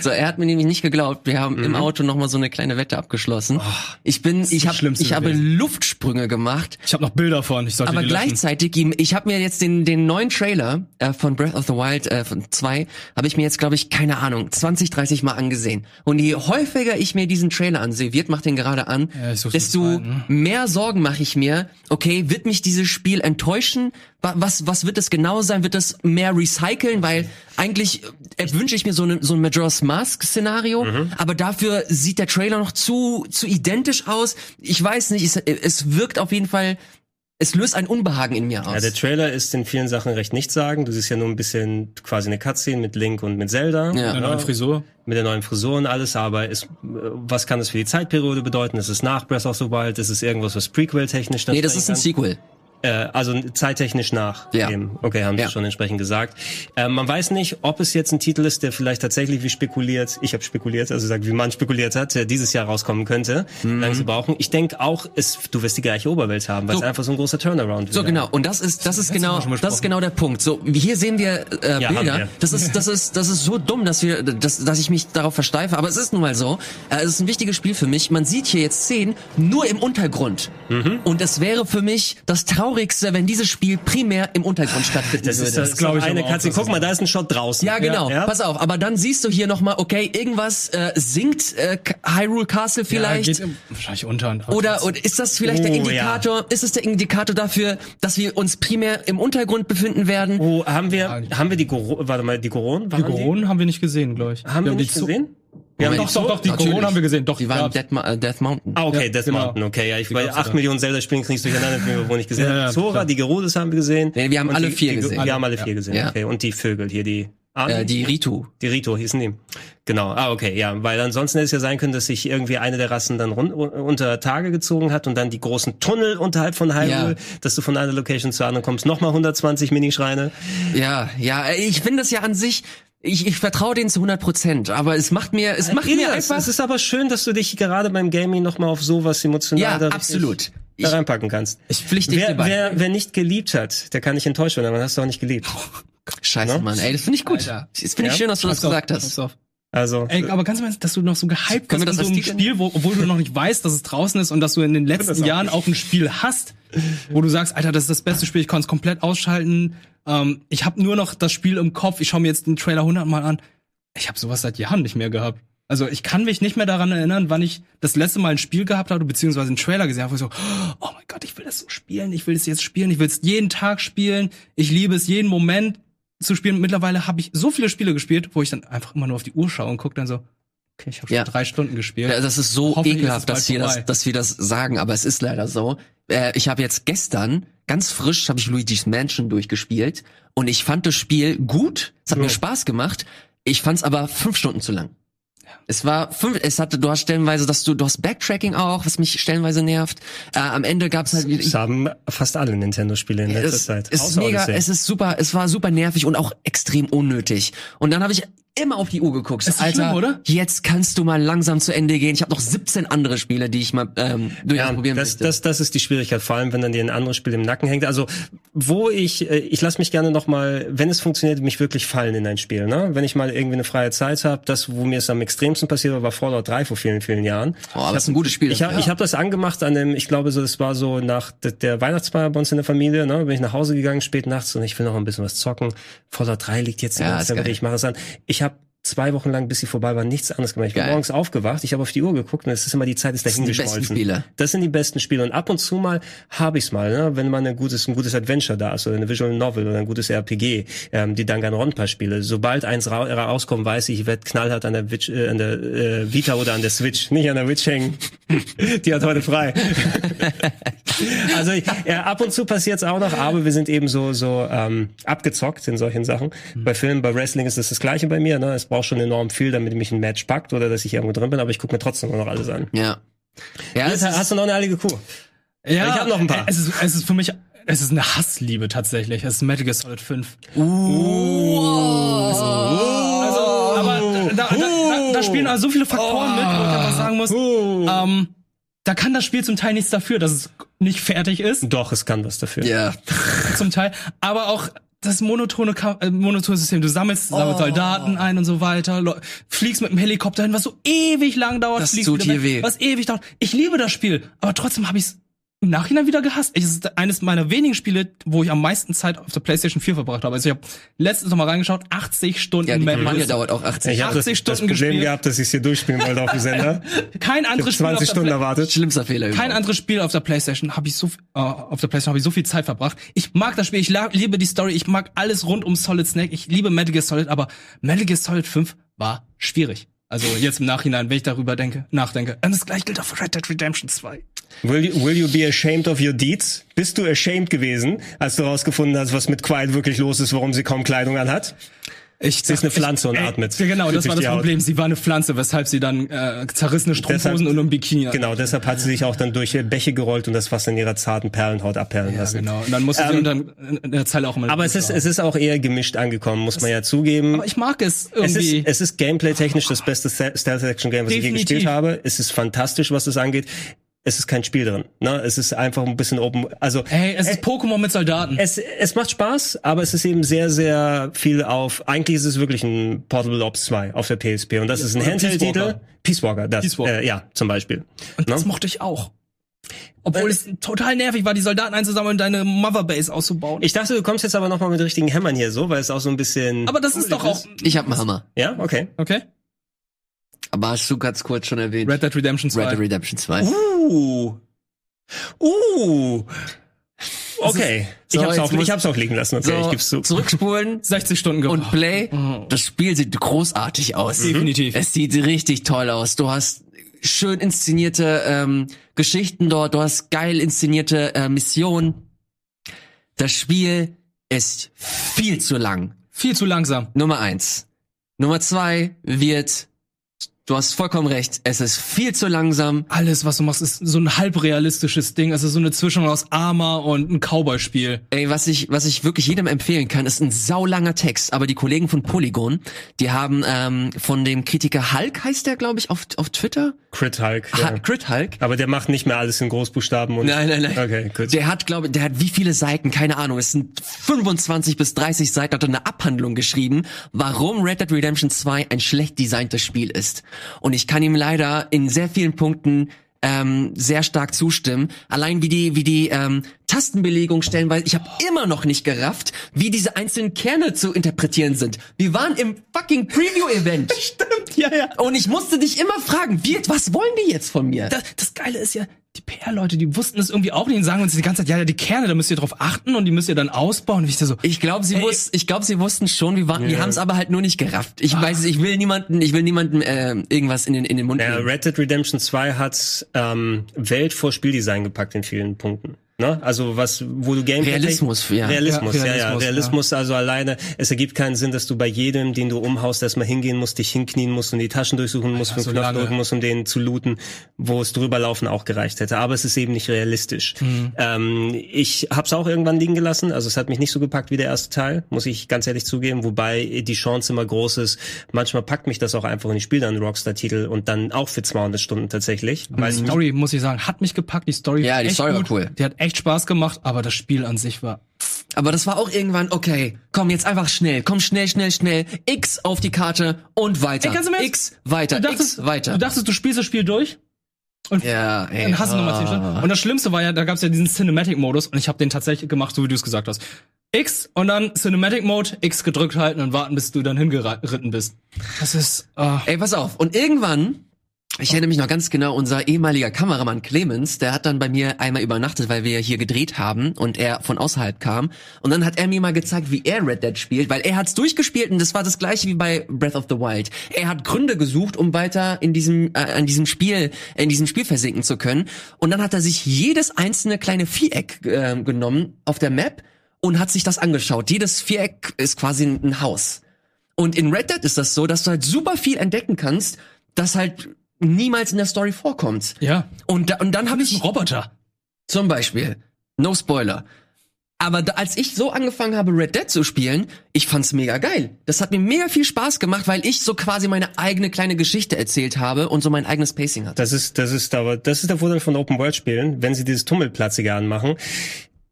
So, er hat mir nämlich nicht geglaubt. Wir haben im Auto noch mal so eine kleine Wette abgeschlossen. ich bin, ich Schlimmste ich habe. Luftsprünge gemacht. Ich habe noch Bilder von. Ich sollte Aber gleichzeitig, ihm- ich habe mir jetzt den den neuen Trailer äh, von Breath of the Wild äh, von 2 habe ich mir jetzt glaube ich keine Ahnung 20 30 mal angesehen. Und je häufiger ich mir diesen Trailer ansehe, wird macht den gerade an, Ja, desto zweiten. mehr Sorgen mache ich mir. Okay, wird mich dieses Spiel enttäuschen? Wa- Was was wird es genau sein? Wird es mehr recyceln? Weil eigentlich äh, wünsche ich mir so eine so ein Majora's Mask Szenario, Mhm. aber dafür sieht der Trailer noch zu zu identisch aus. Ich weiß nicht, es, es wirkt auf jeden Fall es löst ein Unbehagen in mir aus. Ja, der Trailer ist in vielen Sachen recht nichtssagend. Du siehst ja nur ein bisschen quasi eine Cutscene mit Link und mit Zelda. Ja. Eine neue Frisur. Mit der neuen Frisur und alles, aber ist, äh, was kann das für die Zeitperiode bedeuten? Ist es nach Breath of the Wild? Ist es irgendwas, was Prequel-technisch dann nee, das ist ein kann? Sequel. Äh, also zeittechnisch nach Ja. dem. Okay, haben Ja. Sie schon entsprechend gesagt. Äh, man weiß nicht, ob es jetzt ein Titel ist, der vielleicht tatsächlich wie spekuliert, ich habe spekuliert, also sagt, wie man spekuliert hat, der dieses Jahr rauskommen könnte. Mhm. Lange sie brauchen. Ich denke auch, es, du wirst die gleiche Oberwelt haben, weil So. es einfach so ein großer Turnaround wird. So genau. Und das ist das ist letzte genau das ist genau der Punkt. So hier sehen wir äh, Ja, haben Bilder. wir. Das ist das ist das ist so dumm, dass wir dass, dass ich mich darauf versteife. Aber es ist nun mal so. Äh, es ist ein wichtiges Spiel für mich. Man sieht hier jetzt Szenen nur im Untergrund. Mhm. Und es wäre für mich das Traurigste, wenn dieses Spiel primär im Untergrund stattfinden Das würde. ist, das ist glaub ich eine dass Guck mal, da ist ein Shot draußen. Ja, genau. Ja, Pass auf, aber dann siehst du hier nochmal, okay, irgendwas äh, sinkt äh, Hyrule Castle vielleicht. Ja, geht im, wahrscheinlich unter. Oder, oder ist das vielleicht der Oh, Indikator? Ist es der Indikator dafür, dass wir uns primär im Untergrund befinden werden? Oh, haben wir, haben wir die Goro warte mal, die Goron? Die Goronen haben wir nicht gesehen, glaube ich. Haben wir die nicht gesehen? Wir haben Doch, doch, doch, die Natürlich. Goronen haben wir gesehen. Doch, Die waren Death, äh, Death Mountain. Ah, okay, Ja, Death genau. Mountain, okay. Ja, ich Die 8 da. Millionen Zelda-Spielen kriegst du durcheinander, die wir wohl nicht gesehen Ja, ja, Zora, klar. die Gerudos haben wir gesehen. Nee, wir haben alle die, vier die, gesehen. Wir haben alle vier gesehen, Ja. okay. Und die Vögel hier, die... Ah, Äh, die Ritu. Die Rito hießen die. Genau. Ah, okay, ja. Weil ansonsten hätte es ja sein können, dass sich irgendwie eine der Rassen dann run unter Tage gezogen hat und dann die großen Tunnel unterhalb von Hyrule, Ja. dass du von einer Location zur anderen kommst, nochmal 120 Minischreine. Ja, ja, ich finde das ja an sich, ich, ich vertraue denen zu 100 Prozent, aber es macht mir, es macht mir Elias, einfach, es ist aber schön, dass du dich gerade beim Gaming nochmal auf sowas emotional Ja, da absolut. da Ich- reinpacken kannst. ich pflichte dir wer, bei. wer, wer nicht geliebt hat, der kann nicht enttäuscht werden, aber dann hast du auch nicht geliebt. Scheiße, Ne? Mann, ey, das finde ich gut. Alter. Das finde ich Ja? schön, dass du das Pass auf, gesagt pass hast. auf. Also, Ey, aber ganz im Ernst, dass du noch so gehypt bist in so einem Spiel, wo, obwohl du noch nicht weißt, dass es draußen ist und dass du in den letzten auch Jahren nicht. auch ein Spiel hast, wo du sagst, Alter, das ist das beste Spiel, ich konnte es komplett ausschalten. Ähm, ich habe nur noch das Spiel im Kopf, ich schaue mir jetzt den Trailer hundertmal an. Ich habe sowas seit Jahren nicht mehr gehabt. Also ich kann mich nicht mehr daran erinnern, wann ich das letzte Mal ein Spiel gehabt habe, beziehungsweise einen Trailer gesehen habe, wo ich so, oh mein Gott, ich will das so spielen, ich will es jetzt spielen, ich will es jeden Tag spielen, ich liebe es jeden Moment zu spielen. Mittlerweile habe ich so viele Spiele gespielt, wo ich dann einfach immer nur auf die Uhr schaue und gucke dann so, okay, ich habe schon Ja. drei Stunden gespielt. Ja, das ist so Hoffentlich ekelhaft, ist dass wir das, dass wir das sagen, aber es ist leider so. Äh, ich habe jetzt gestern ganz frisch habe ich Luigi's Mansion durchgespielt und ich fand das Spiel gut. Es hat mir Spaß gemacht. Ich fand es aber fünf Stunden zu lang. Es war fünf, es hatte, du hast stellenweise, dass du, du hast Backtracking auch, was mich stellenweise nervt. Äh, am Ende gab es halt wieder. das haben fast alle Nintendo-Spiele in letzter es, Zeit. es ist mega, Odyssey. es ist super, es war super nervig und auch extrem unnötig. Und dann habe ich immer auf die Uhr geguckt. So, Ist Alter, schlimm, oder? jetzt kannst du mal langsam zu Ende gehen. Ich habe noch 17 andere Spiele, die ich mal ähm, durchaus Ja, das, möchte. das, das ist die Schwierigkeit, vor allem wenn dann dir ein anderes Spiel im Nacken hängt. Also wo ich, äh, ich lasse mich gerne noch mal, wenn es funktioniert, mich wirklich fallen in ein Spiel. Ne? Wenn ich mal irgendwie eine freie Zeit habe, das, wo mir es am extremsten passiert war, war Fallout 3 vor vielen, vielen Jahren. oh, aber das ist ein gutes Spiel. Ich habe ich hab das angemacht an dem, ich glaube, so das war so nach de- der Weihnachtsfeier bei uns in der Familie, ne, bin ich nach Hause gegangen spät nachts und ich will noch ein bisschen was zocken. Fallout 3 liegt jetzt die Ja, geil. ich mache es an. Ich habe zwei Wochen lang, bis sie vorbei war, nichts anderes gemacht. Ich bin Geil. morgens aufgewacht, ich habe auf die Uhr geguckt und es ist immer die Zeit ist sind die besten. Spiele. Das sind die besten Spiele und ab und zu mal habe ich's mal, ne, wenn man ein gutes, ein gutes Adventure da ist oder eine Visual Novel oder ein gutes RPG, ähm, die Danganronpa spiele. Sobald eins ra rauskommt, weiß ich, ich werde knallhart an der, Witch, äh, an der äh, Vita oder an der Switch, nicht an der Witch hängen. die hat heute frei. also ich, ja, ab und zu passiert's auch noch, aber wir sind eben so so ähm, abgezockt in solchen Sachen. Bei Filmen, bei Wrestling ist das das Gleiche bei mir. Ne? Es braucht schon enorm viel, damit mich ein Match packt oder dass ich irgendwo drin bin, aber ich gucke mir trotzdem noch alles an. ja. Ja, Jetzt, ist, hast du noch eine heilige Kuh? Ja, Ich hab noch ein paar. Es ist, es ist für mich, es ist eine Hassliebe tatsächlich. Es ist Metal Gear Solid 5. Uh. Also, aber da, da, spielen also so viele Faktoren Oh. mit, wo ich einfach sagen muss, Oh. ähm, da kann das Spiel zum Teil nichts dafür, dass es nicht fertig ist, Doch, es kann was dafür. Ja. zum Teil, aber auch das monotone, Ka- äh, monotone System. Du sammelst, sammelst Oh. Soldaten ein und so weiter, fliegst mit dem Helikopter hin, was so ewig lang dauert, Das tut weg, weh. was ewig dauert. Ich liebe das Spiel, aber trotzdem habe ich es im Nachhinein wieder gehasst. Es ist eines meiner wenigen Spiele, wo ich am meisten Zeit auf der PlayStation 4 verbracht habe. Also ich habe letztens noch mal reingeschaut, 80 Stunden Ja, die. Kampagne dauert auch 80. Ich habe das, 80 das Stunden Problem gespielt. gehabt, dass ich es hier durchspielen wollte auf dem Sender. Kein anderes Spiel auf 20 der Stunden erwartet. Schlimmster Fehler Kein überhaupt. anderes Spiel auf der PlayStation habe ich so äh, auf der PlayStation habe ich so viel Zeit verbracht. Ich mag das Spiel, ich liebe die Story, ich mag alles rund um Solid Snake. Ich liebe Metal Gear Solid, aber Metal Gear Solid 5 war schwierig. Also jetzt im Nachhinein, wenn ich darüber denke, nachdenke. Und das gleiche gilt auch für Red Dead Redemption 2. Will you, will you be ashamed of your deeds? Bist du ashamed gewesen, als du herausgefunden hast, was mit Quiet wirklich los ist, warum sie kaum Kleidung anhat? Ich, Sie ist eine Pflanze und Ey, atmet. Ja, genau, das war das. Problem. Sie war eine Pflanze, weshalb sie dann äh, zerrissene Strumpfhosen und ein Bikini hatte. Genau, deshalb hat sie sich auch dann durch Bäche gerollt und das Wasser in ihrer zarten Perlenhaut abperlen Ja, lassen. genau. Und dann musste sie Ähm, unter, in der Zeile auch immer. Aber es ist, es ist auch eher gemischt angekommen, muss man ja zugeben. aber ich mag es Es irgendwie. ist, es ist gameplay-technisch das beste Ste- Stealth-Action-Game, was ich je Definitiv. gespielt habe. Es ist fantastisch, was das angeht. Es ist kein Spiel drin. Ne? Es ist einfach ein bisschen open. Also hey, es ist Pokémon mit Soldaten. es, es macht Spaß, aber es ist eben sehr, sehr viel auf. Eigentlich ist es wirklich ein Portable Ops 2 auf der PSP. Und das ist ein Handheld-Titel. Peace Walker, das. Peace Walker. Äh, ja, zum Beispiel. Und das Ne? mochte ich auch. Obwohl es total nervig war, die Soldaten einzusammeln und deine Motherbase auszubauen. Ich dachte, du kommst jetzt aber nochmal mit richtigen Hämmern hier so, weil es auch so ein bisschen. aber das ist doch auch. Ich habe einen Hammer. Ja, okay. Okay. Aber hast du ganz kurz schon erwähnt. Red Dead Redemption 2. Red Dead Redemption 2. Uh. Uh. Okay. So, ich hab's auch, ich hab's auch liegen lassen. Okay, ich So, geb's zu. zurückspulen 60 Stunden gebraucht. und Play. Das Spiel sieht großartig aus. Definitiv. Es sieht richtig toll aus. Du hast schön inszenierte ähm, Geschichten dort. Du hast geil inszenierte äh, Missionen. Das Spiel ist viel zu lang. Viel zu langsam. Nummer eins. Nummer zwei wird, du hast vollkommen recht, es ist viel zu langsam. Alles, was du machst, ist so ein halbrealistisches Ding. Es ist so eine Zwischung aus Arma und ein Cowboy-Spiel. Ey, was ich, was ich wirklich jedem empfehlen kann, ist ein saulanger Text. Aber die Kollegen von Polygon, die haben ähm, von dem Kritiker Hulk, heißt der, glaube ich, auf, auf Twitter? Crit Hulk. Ha Ja. Crit Hulk. Aber der macht nicht mehr alles in Großbuchstaben und. Nein, nein, nein. Okay, gut. Der hat, glaube der hat wie viele Seiten, keine Ahnung, es sind 25 bis 30 Seiten, hat er eine Abhandlung geschrieben, warum Red Dead Redemption 2 ein schlecht designtes Spiel ist. Und ich kann ihm leider in sehr vielen Punkten ähm, sehr stark zustimmen. Allein wie die, wie die ähm, Tastenbelegung stellen, weil ich habe immer noch nicht gerafft, wie diese einzelnen Kerne zu interpretieren sind. Wir waren im fucking Preview-Event. Stimmt, ja, ja. Und ich musste dich immer fragen, wie, was wollen die jetzt von mir? Das, das Geile ist ja, die PR-Leute, die wussten es irgendwie auch nicht und sagen uns die ganze Zeit, ja, ja, die Kerne, da müsst ihr drauf achten und die müsst ihr dann ausbauen. Und ich so, Ich glaube, sie wussten, ich glaube, sie wussten schon, wie waren, die Ja. haben es aber halt nur nicht gerafft. Ich weiß, es, ich will niemanden, ich will niemanden äh, irgendwas in den in den Mund nehmen. Red Dead Redemption 2 hat ähm, Welt vor Spieldesign gepackt in vielen Punkten. Ne? Also was, wo du Gameplay Realismus, ja. Realismus, Ja, ja, ja, Realismus, Realismus. Also alleine, es ergibt keinen Sinn, dass du bei jedem, den du umhaust, erstmal hingehen musst, dich hinknien musst und die Taschen durchsuchen musst, Ja, für so den Knopf drücken musst, um den zu looten, wo es drüber laufen auch gereicht hätte. Aber es ist eben nicht realistisch. Mhm. Ähm, ich hab's auch irgendwann liegen gelassen. Also es hat mich nicht so gepackt wie der erste Teil, muss ich ganz ehrlich zugeben. Wobei die Chance immer groß ist. Manchmal packt mich das auch einfach und ich spiele dann einen Rockstar-Titel und dann auch für 200 Stunden tatsächlich. Weil die Story, muss ich sagen, hat mich gepackt. Die Story Ja, war die echt Story war gut. cool. Die hat echt Spaß gemacht, aber das Spiel an sich war. Aber das war auch irgendwann, okay, komm jetzt einfach schnell, komm schnell, schnell, schnell, X auf die Karte und weiter. Ey, Ernst? X weiter, Du dachtest, X weiter. du dachtest, du spielst das Spiel durch ja, ey. dann hast du nochmal 10 ah. Stunden. Und das Schlimmste war ja, da gab es ja diesen Cinematic-Modus und ich habe den tatsächlich gemacht, so wie du es gesagt hast. X und dann Cinematic Mode, X gedrückt halten und warten, bis du dann hingeritten bist. Das ist. Äh, Ey, pass auf. Und irgendwann, ich erinnere mich noch ganz genau, unser ehemaliger Kameramann Clemens, der hat dann bei mir einmal übernachtet, weil wir hier gedreht haben und er von außerhalb kam. Und dann hat er mir mal gezeigt, wie er Red Dead spielt, weil er hat's durchgespielt und das war das gleiche wie bei Breath of the Wild. Er hat Gründe gesucht, um weiter in diesem, äh, an diesem Spiel, in diesem Spiel versinken zu können. Und dann hat er sich jedes einzelne kleine Viereck äh, genommen auf der Map und hat sich das angeschaut. Jedes Viereck ist quasi ein, ein Haus. Und in Red Dead ist das so, dass du halt super viel entdecken kannst, das halt niemals in der Story vorkommt. ja. Und, da, und dann habe Ein ich Roboter. zum Beispiel, no Spoiler, Aber da, als ich so angefangen habe, Red Dead zu spielen, ich fand's mega geil. Das hat mir mega viel Spaß gemacht, weil ich so quasi meine eigene kleine Geschichte erzählt habe und so mein eigenes Pacing hatte. Das ist, das ist aber, das ist der Vorteil von Open World Spielen, wenn sie dieses Tummelplatzige anmachen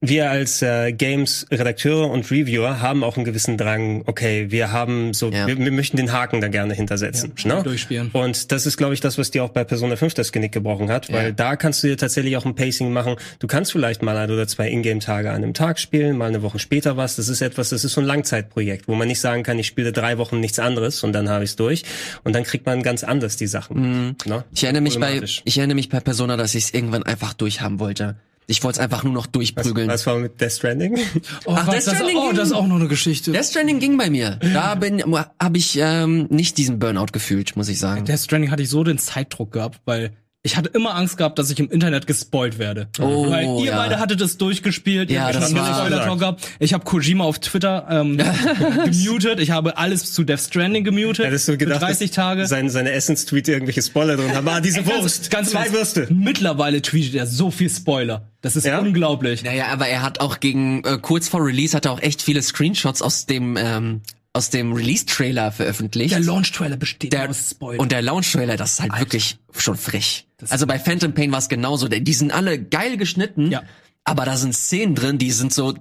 wir als äh, Games-Redakteure und Reviewer haben auch einen gewissen Drang, okay, wir haben so, ja. wir, wir, möchten den Haken da gerne hintersetzen. Ja, ne? Durchspielen. Und das ist, glaube ich, das, was dir auch bei Persona 5 das Genick gebrochen hat, weil ja. da kannst du dir tatsächlich auch ein Pacing machen. Du kannst vielleicht mal ein oder zwei Ingame-Tage an einem Tag spielen, mal eine Woche später was. Das ist etwas, das ist so ein Langzeitprojekt, wo man nicht sagen kann, ich spiele drei Wochen nichts anderes und dann habe ich es durch. Und dann kriegt man ganz anders die Sachen. Mhm. Ne? Ich erinnere mich bei, ich erinnere mich bei Persona, dass ich es irgendwann einfach durchhaben wollte. Ich wollte es einfach nur noch durchprügeln. Was, was war mit Death Stranding? Oh, Ach, Death Stranding das, oh, das ist auch noch eine Geschichte. Death Stranding ging bei mir. Da bin habe ich ähm, nicht diesen Burnout gefühlt, muss ich sagen. Death Stranding hatte ich so den Zeitdruck gehabt, weil ich hatte immer Angst gehabt, dass ich im Internet gespoilt werde. Oh, Weil ihr ja. beide hattet es durchgespielt, ja, ihr das war gehabt. Ich habe Kojima auf Twitter ähm, gemutet, ich habe alles zu Death Stranding gemutet. Hättest du gedacht, 30 Tage. Sein, seine Essence-Tweet irgendwelche Spoiler drin haben. Ah, diese Wurst, ganz, ganz zwei Würste. Mittlerweile tweetet er so viel Spoiler. Das ist ja? unglaublich. Naja, aber er hat auch gegen, äh, kurz vor Release hat er auch echt viele Screenshots aus dem ähm, aus dem Release-Trailer veröffentlicht. Der Launch-Trailer besteht der, aus Spoilern. Und der Launch-Trailer, das ist halt Alter. wirklich schon frech. Also bei Phantom Pain war es genauso. Die sind alle geil geschnitten, ja. aber da sind Szenen drin, die sind so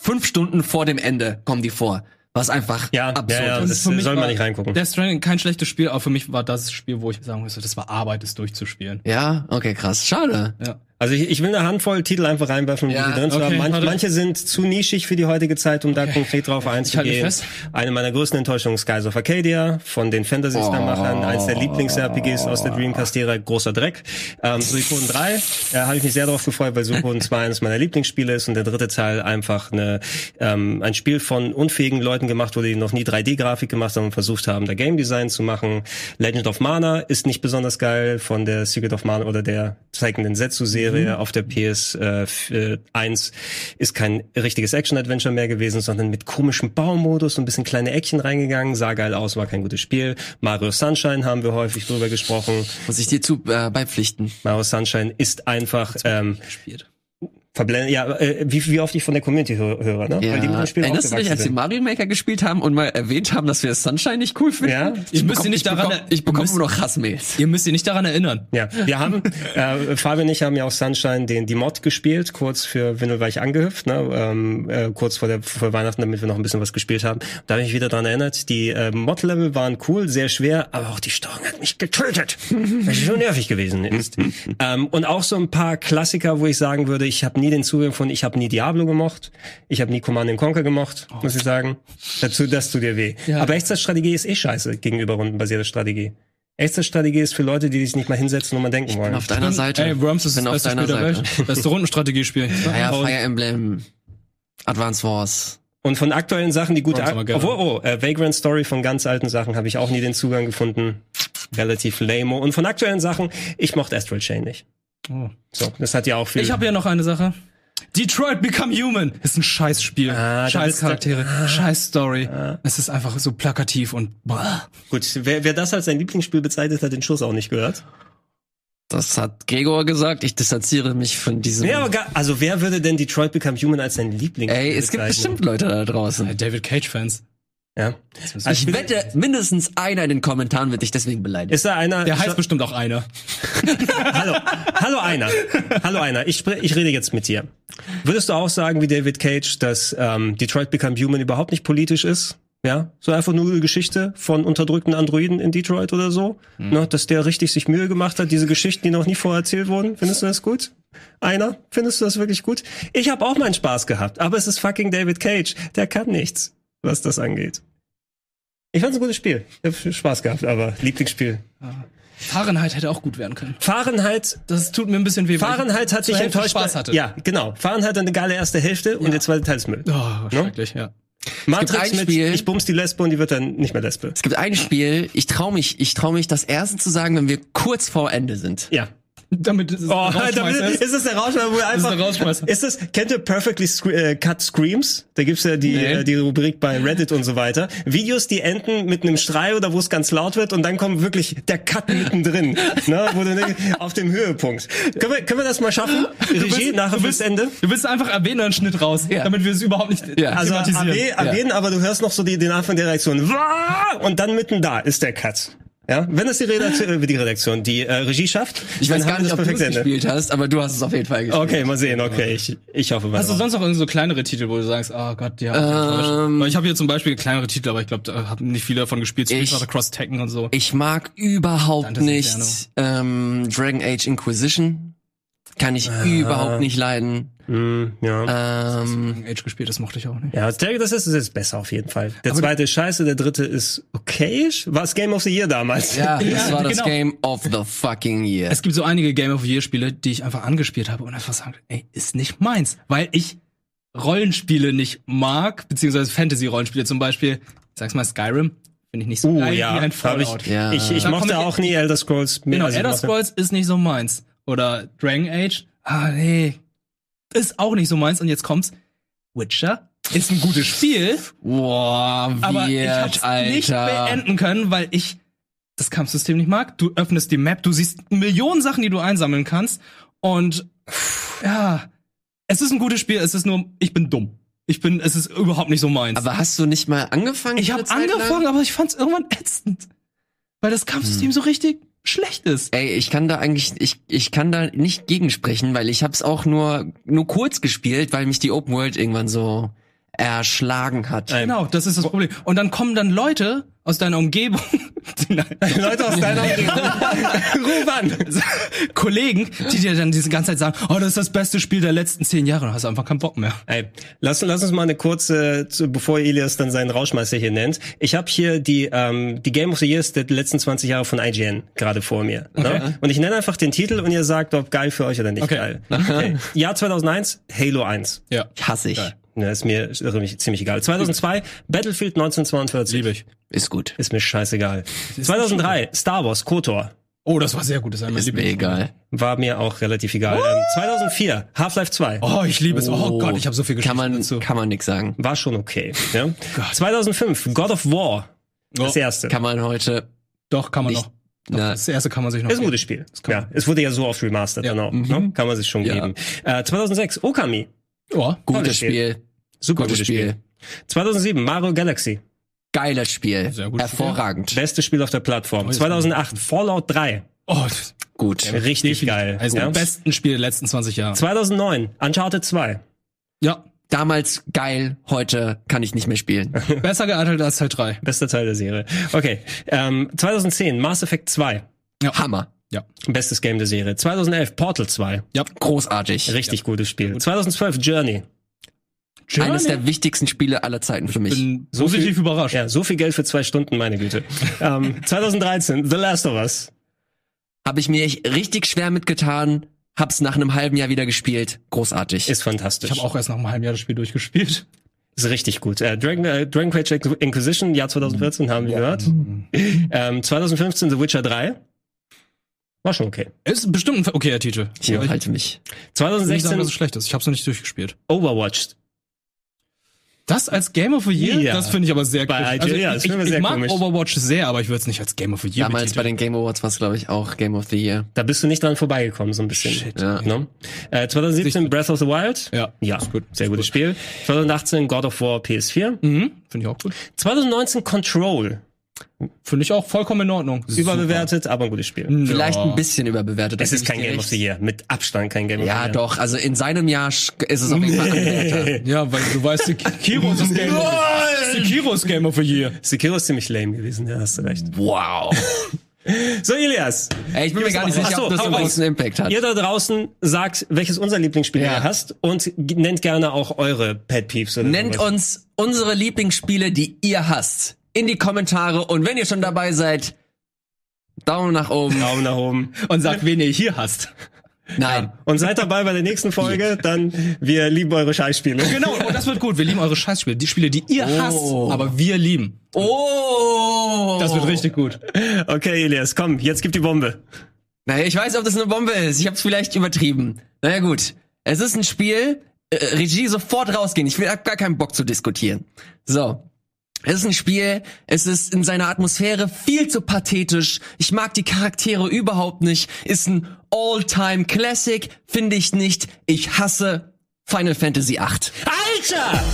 fünf Stunden vor dem Ende, kommen die vor. Was einfach ja, absurd ja, ja, das soll man nicht reingucken. Death Stranding kein schlechtes Spiel, aber für mich war das Spiel, wo ich sagen musste, das war Arbeit, es durchzuspielen. Ja, okay, krass. Schade. Ja. Also ich, ich will eine Handvoll Titel einfach reinwerfen, ja, die drin okay, haben. Manch, manche sind zu nischig für die heutige Zeit, um okay. da konkret drauf einzugehen. Eine meiner größten Enttäuschungen ist Skies of Arcadia von den Fantasy Star Machern, oh. eins der Lieblings-RPGs aus der Dreamcast-Ära, großer Dreck. Ähm, Suikoden 3 äh, habe ich mich sehr darauf gefreut, weil Suikoden 2 eines meiner Lieblingsspiele ist und der dritte Teil einfach eine, ähm, ein Spiel von unfähigen Leuten gemacht wurde, die noch nie 3D-Grafik gemacht haben und versucht haben, da Game Design zu machen. Legend of Mana ist nicht besonders geil von der Secret of Mana oder der zeigenden Setsu-Serie Serie mhm. auf der PS1 äh, ist kein richtiges Action-Adventure mehr gewesen, sondern mit komischem Baumodus und ein bisschen kleine Eckchen reingegangen, sah geil aus, war kein gutes Spiel. Mario Sunshine haben wir häufig drüber gesprochen. Muss ich dir zu äh, beipflichten. Mario Sunshine ist einfach ähm, gespielt verblendet. Ja, äh, wie, wie oft ich von der Community höre, höre ne? Ja. Weil die mit dem Spiel Erinnerst du dich, als wir Mario Maker gespielt haben und mal erwähnt haben, dass wir Sunshine nicht cool finden? Ja. Ich, ich müsst ihr nicht daran, bekomm, ich bekomme nur noch Hassmails. Ihr müsst ihr nicht daran erinnern. Ja, wir haben, äh, Fabian und ich haben ja auch Sunshine den die Mod gespielt, kurz für Windelweich angehüpft, ne? ähm, äh, kurz vor der vor Weihnachten, damit wir noch ein bisschen was gespielt haben. Da habe ich mich wieder daran erinnert. Die äh, Mod-Level waren cool, sehr schwer, aber auch die Steuerung hat mich getötet, weil sie so nervig gewesen ist. ähm, und auch so ein paar Klassiker, wo ich sagen würde, ich habe nie den Zugang von ich habe nie Diablo gemocht, ich habe nie Command Conquer gemocht, oh. muss ich sagen. Dazu, das tut dir weh. Ja. Aber Echtzeitstrategie ist eh scheiße gegenüber rundenbasierte Strategie. Echtzeitstrategie ist für Leute, die sich nicht mal hinsetzen und mal denken ich wollen. Bin auf deiner Seite. Ey, Worms ist das beste Spiel der Welt. Beste Rundenstrategiespiel. Ja, ja, Fire Emblem, Advance Wars. Und von aktuellen Sachen, die gute, obwohl, oh, äh, Vagrant Story von ganz alten Sachen habe ich auch nie den Zugang gefunden. Relativ lame. Und von aktuellen Sachen, ich mochte Astral Chain nicht. Oh. So, das hat ja auch viel. Ich habe ja noch eine Sache. Detroit Become Human ist ein scheiß Spiel. Ah, scheiß Charaktere, ah, scheiß Story. Ah. Es ist einfach so plakativ und boah. Gut, wer, wer das als sein Lieblingsspiel bezeichnet, hat den Schuss auch nicht gehört. Das hat Gregor gesagt. Ich distanziere mich von diesem. Ja, aber gar, also wer würde denn Detroit Become Human als sein Lieblingsspiel Ey, es gibt bestimmt Leute da draußen. David Cage Fans. Ja. Also ich wette, mindestens einer in den Kommentaren wird dich deswegen beleidigen. Ist da einer? Der heißt bestimmt auch einer. hallo, hallo einer, hallo einer. Ich, ich rede jetzt mit dir. Würdest du auch sagen wie David Cage, dass ähm, Detroit Become Human überhaupt nicht politisch ist? Ja, so einfach nur eine Geschichte von unterdrückten Androiden in Detroit oder so. Hm. Ne, dass der richtig sich Mühe gemacht hat, diese Geschichten, die noch nie vorher erzählt wurden. Findest du das gut? Einer? Findest du das wirklich gut? Ich habe auch meinen Spaß gehabt, aber es ist fucking David Cage. Der kann nichts was das angeht. Ich fand es ein gutes Spiel. Ich habe Spaß gehabt, aber Lieblingsspiel. Fahrenheit hätte auch gut werden können. Fahrenheit, das tut mir ein bisschen weh. Fahrenheit hat sich enttäuscht. Spaß hatte. Ja, genau. Fahrenheit hat eine geile erste Hälfte ja. und der zweite Teil ist Müll. Oh, schrecklich, no? ja. Matrix mit Spiel, ich bums die Lesbe und die wird dann nicht mehr Lesbe. Es gibt ein Spiel, ich trau mich, ich trau mich das erste zu sagen, wenn wir kurz vor Ende sind. Ja. Damit ist es Oh, der damit, ist es der Rausschmeißer, wo er ist einfach, der Rausschmeißer. ist es, kennt ihr Perfectly Scre äh, Cut Screams? Da gibt's ja die, Nee. äh, die Rubrik bei Reddit und so weiter. Videos, die enden mit einem Schrei oder wo es ganz laut wird und dann kommt wirklich der Cut mittendrin, ne, wo du auf dem Höhepunkt. Können wir, können wir das mal schaffen? Regie, nachher fürs Ende? Du willst einfach erwähnen und einen Schnitt raus, Ja. damit wir es überhaupt nicht Ja. Also erwähnen, erwähnen, aber du hörst noch so die, den Anfang der Reaktion. Und dann mitten da ist der Cut. Ja, wenn es die Redaktion, äh, die Redaktion, die äh, Regie schafft, Ich weiß gar nicht, ob du es gespielt hast, aber du hast es auf jeden Fall gespielt. Okay, mal sehen. Okay, ich, ich hoffe mal. Hast du drauf. sonst noch irgendwie so kleinere Titel, wo du sagst, oh Gott, die haben mich enttäuscht? Weil ich habe hier zum Beispiel kleinere Titel, aber ich glaube, da haben nicht viele davon gespielt. Street Fighter Cross Tekken und so. Ich mag überhaupt Dantes nicht ähm, Dragon Age Inquisition. Kann ich überhaupt nicht leiden. Hm, ja. Ähm, Dragon Age gespielt, das mochte ich auch nicht. Ja, Terry, das ist, das ist besser auf jeden Fall. Der zweite ist scheiße, der dritte ist okayisch. War es Game of the Year damals? ja, das Ja, war das genau. Game of the fucking Year. Es gibt so einige Game of the Year Spiele, die ich einfach angespielt habe und einfach sagen, ey, ist nicht meins, weil ich Rollenspiele nicht mag, beziehungsweise Fantasy-Rollenspiele zum Beispiel, ich sag's mal Skyrim, finde ich nicht so Uh, geil ja. wie ein Hab ich, Fallout. Ja. ich, ich mochte ich- auch nie Elder Scrolls. mehr. Genau, Also Elder Scrolls ist nicht so meins. Oder Dragon Age, ah nee, ist auch nicht so meins. Und jetzt kommt's, Witcher ist ein gutes Spiel, Boah, aber ich weird, hab's Alter. nicht beenden können, weil ich das Kampfsystem nicht mag. Du öffnest die Map, du siehst Millionen Sachen, die du einsammeln kannst. Und ja, es ist ein gutes Spiel, es ist nur, ich bin dumm. Ich bin, es ist überhaupt nicht so meins. aber hast du nicht mal angefangen? ich habe lang? angefangen, aber ich fand's irgendwann ätzend. Weil das Kampfsystem so richtig schlecht ist. Ey, ich kann da eigentlich, ich, ich kann da nicht gegensprechen, weil ich hab's auch nur, nur kurz gespielt, weil mich die Open World irgendwann so erschlagen hat. Genau, das ist das Problem. Und dann kommen dann Leute aus deiner Umgebung, Nein, Leute aus deiner Umgebung. Ruf an. Kollegen, die dir dann diese ganze Zeit sagen, oh, das ist das beste Spiel der letzten zehn Jahre. Und hast einfach keinen Bock mehr. Ey, lass, lass uns mal eine kurze, bevor Elias dann seinen Rauschmeister hier nennt. Ich habe hier die, ähm, die Game of the Years der letzten 20 Jahre von IGN gerade vor mir. Ne? Und ich nenne einfach den Titel und ihr sagt, ob geil für euch oder nicht Okay. geil. Okay. Jahr 2001, Halo 1. Ja. Hasse ich. Ja, ist mir ziemlich, ziemlich egal. 2002, Battlefield 1942. Liebe ich. Ist gut. Ist mir scheißegal. 2003, Star Wars, KOTOR. Oh, das war sehr gut. Das ist, Ist mir egal. War mir auch relativ egal. Ähm, 2004, Half-Life 2. Oh, ich liebe es. Oh, Oh. Gott, ich habe so viel Geschichte Kann man, dazu. kann man nix sagen. War schon okay. Ja? 2005, God of War. Das Oh, erste. Kann man heute, Doch, kann man Nicht- noch. Doch, das erste kann man sich noch Ist ein geben. gutes Spiel. Ja, es wurde ja so oft remastered Ja. dann auch. Ne? Kann man sich schon Ja. geben. Äh, 2006, Okami. Oh, gutes Spiel. Spiel. Super Gutes gutes Spiel. 2007, Mario Galaxy. Geiles Spiel. Sehr gutes Hervorragend. Bestes Spiel auf der Plattform. Neues 2008, Fallout 3. oh Gut. Richtig geil. ist Ja? das besten Spiel der letzten 20 Jahre. 2009, Uncharted 2. Ja, Damals geil, heute kann ich nicht mehr spielen. besser gealtert als Teil 3. Bester Teil der Serie. Okay. Ähm, 2010, Mass Effect 2. Hammer. Ja. Bestes Game der Serie. 2011, Portal 2. Ja. Großartig. Richtig gutes Spiel. 2012, Journey. Journey? Eines der wichtigsten Spiele aller Zeiten für mich. bin positiv viel- überrascht. Ja, so viel Geld für zwei Stunden, meine Güte. ähm, 2013, The Last of Us. Habe ich mir echt richtig schwer mitgetan, hab's nach einem halben Jahr wieder gespielt. Großartig. Ist fantastisch. Ich habe auch erst nach einem halben Jahr das Spiel durchgespielt. Ist richtig gut. Äh, Dragon, äh, Dragon Quest Inquisition, Jahr 2014, haben wir gehört. Ähm, 2015 The Witcher 3. War schon okay. Ist bestimmt ein okayer Titel. ich Aber halte mich. ich will nicht sagen, 2016 dass es schlecht ist. Ich habe es noch nicht durchgespielt. Overwatch. Das als Game of the Year, Ja. das finde ich aber sehr Bei. IGN, Also ja, ich, das ich, ich sehr mag komisch. Overwatch sehr, aber ich würde es nicht als Game of the Year Damals bei betiteln. den Game Awards war es, glaube ich, auch Game of the Year. Da bist du nicht dran vorbeigekommen, so ein bisschen. Shit. Ja. Ne? Äh, 2017 Breath of the Wild. Ja, Ja, ist gut. sehr gutes Spiel. 2018 God of War PS4. Mhm, finde ich auch gut. 2019 Control. Finde ich auch vollkommen in Ordnung. Überbewertet, aber ein gutes Spiel. Vielleicht Ja. ein bisschen überbewertet. Es ist kein Game of the Year. Mit Abstand kein Game of the Ja, Year. doch. Also in seinem Jahr ist es auf jeden Fall Anwärter. Ja, weil du weißt, Sekiro ist das Game of the Sekiro ist Game of the Year. Sekiro ist ziemlich lame gewesen, ja, hast du recht. Wow. So, Elias. Ey, ich bin mir gar nicht sicher, so, ob das so einen großen Impact hat. Ihr da draußen sagt, welches unser Lieblingsspiel Ja. ihr hast und nennt gerne auch eure Pet Peeves oder Nennt sowas. uns unsere Lieblingsspiele, die ihr hasst, in die Kommentare. Und wenn ihr schon dabei seid, Daumen nach oben. Daumen nach oben. Und sag, wen ihr hier hasst. Nein. Und seid dabei bei der nächsten Folge, dann wir lieben eure Scheißspiele. Genau, und das wird gut. Wir lieben eure Scheißspiele. Die Spiele, die ihr Oh. hasst, aber wir lieben. Oh! Das wird richtig gut. Okay, Elias, komm, jetzt gib die Bombe. Naja, ich weiß, ob das eine Bombe ist. Ich habe es vielleicht übertrieben. Naja gut. Es ist ein Spiel, äh, Regie sofort rausgehen. Ich will hab gar keinen Bock zu diskutieren. So. Es ist ein Spiel, es ist in seiner Atmosphäre viel zu pathetisch. Ich mag die Charaktere überhaupt nicht. Ist ein All-Time Classic, finde ich nicht. Ich hasse Final Fantasy VIII. Alter!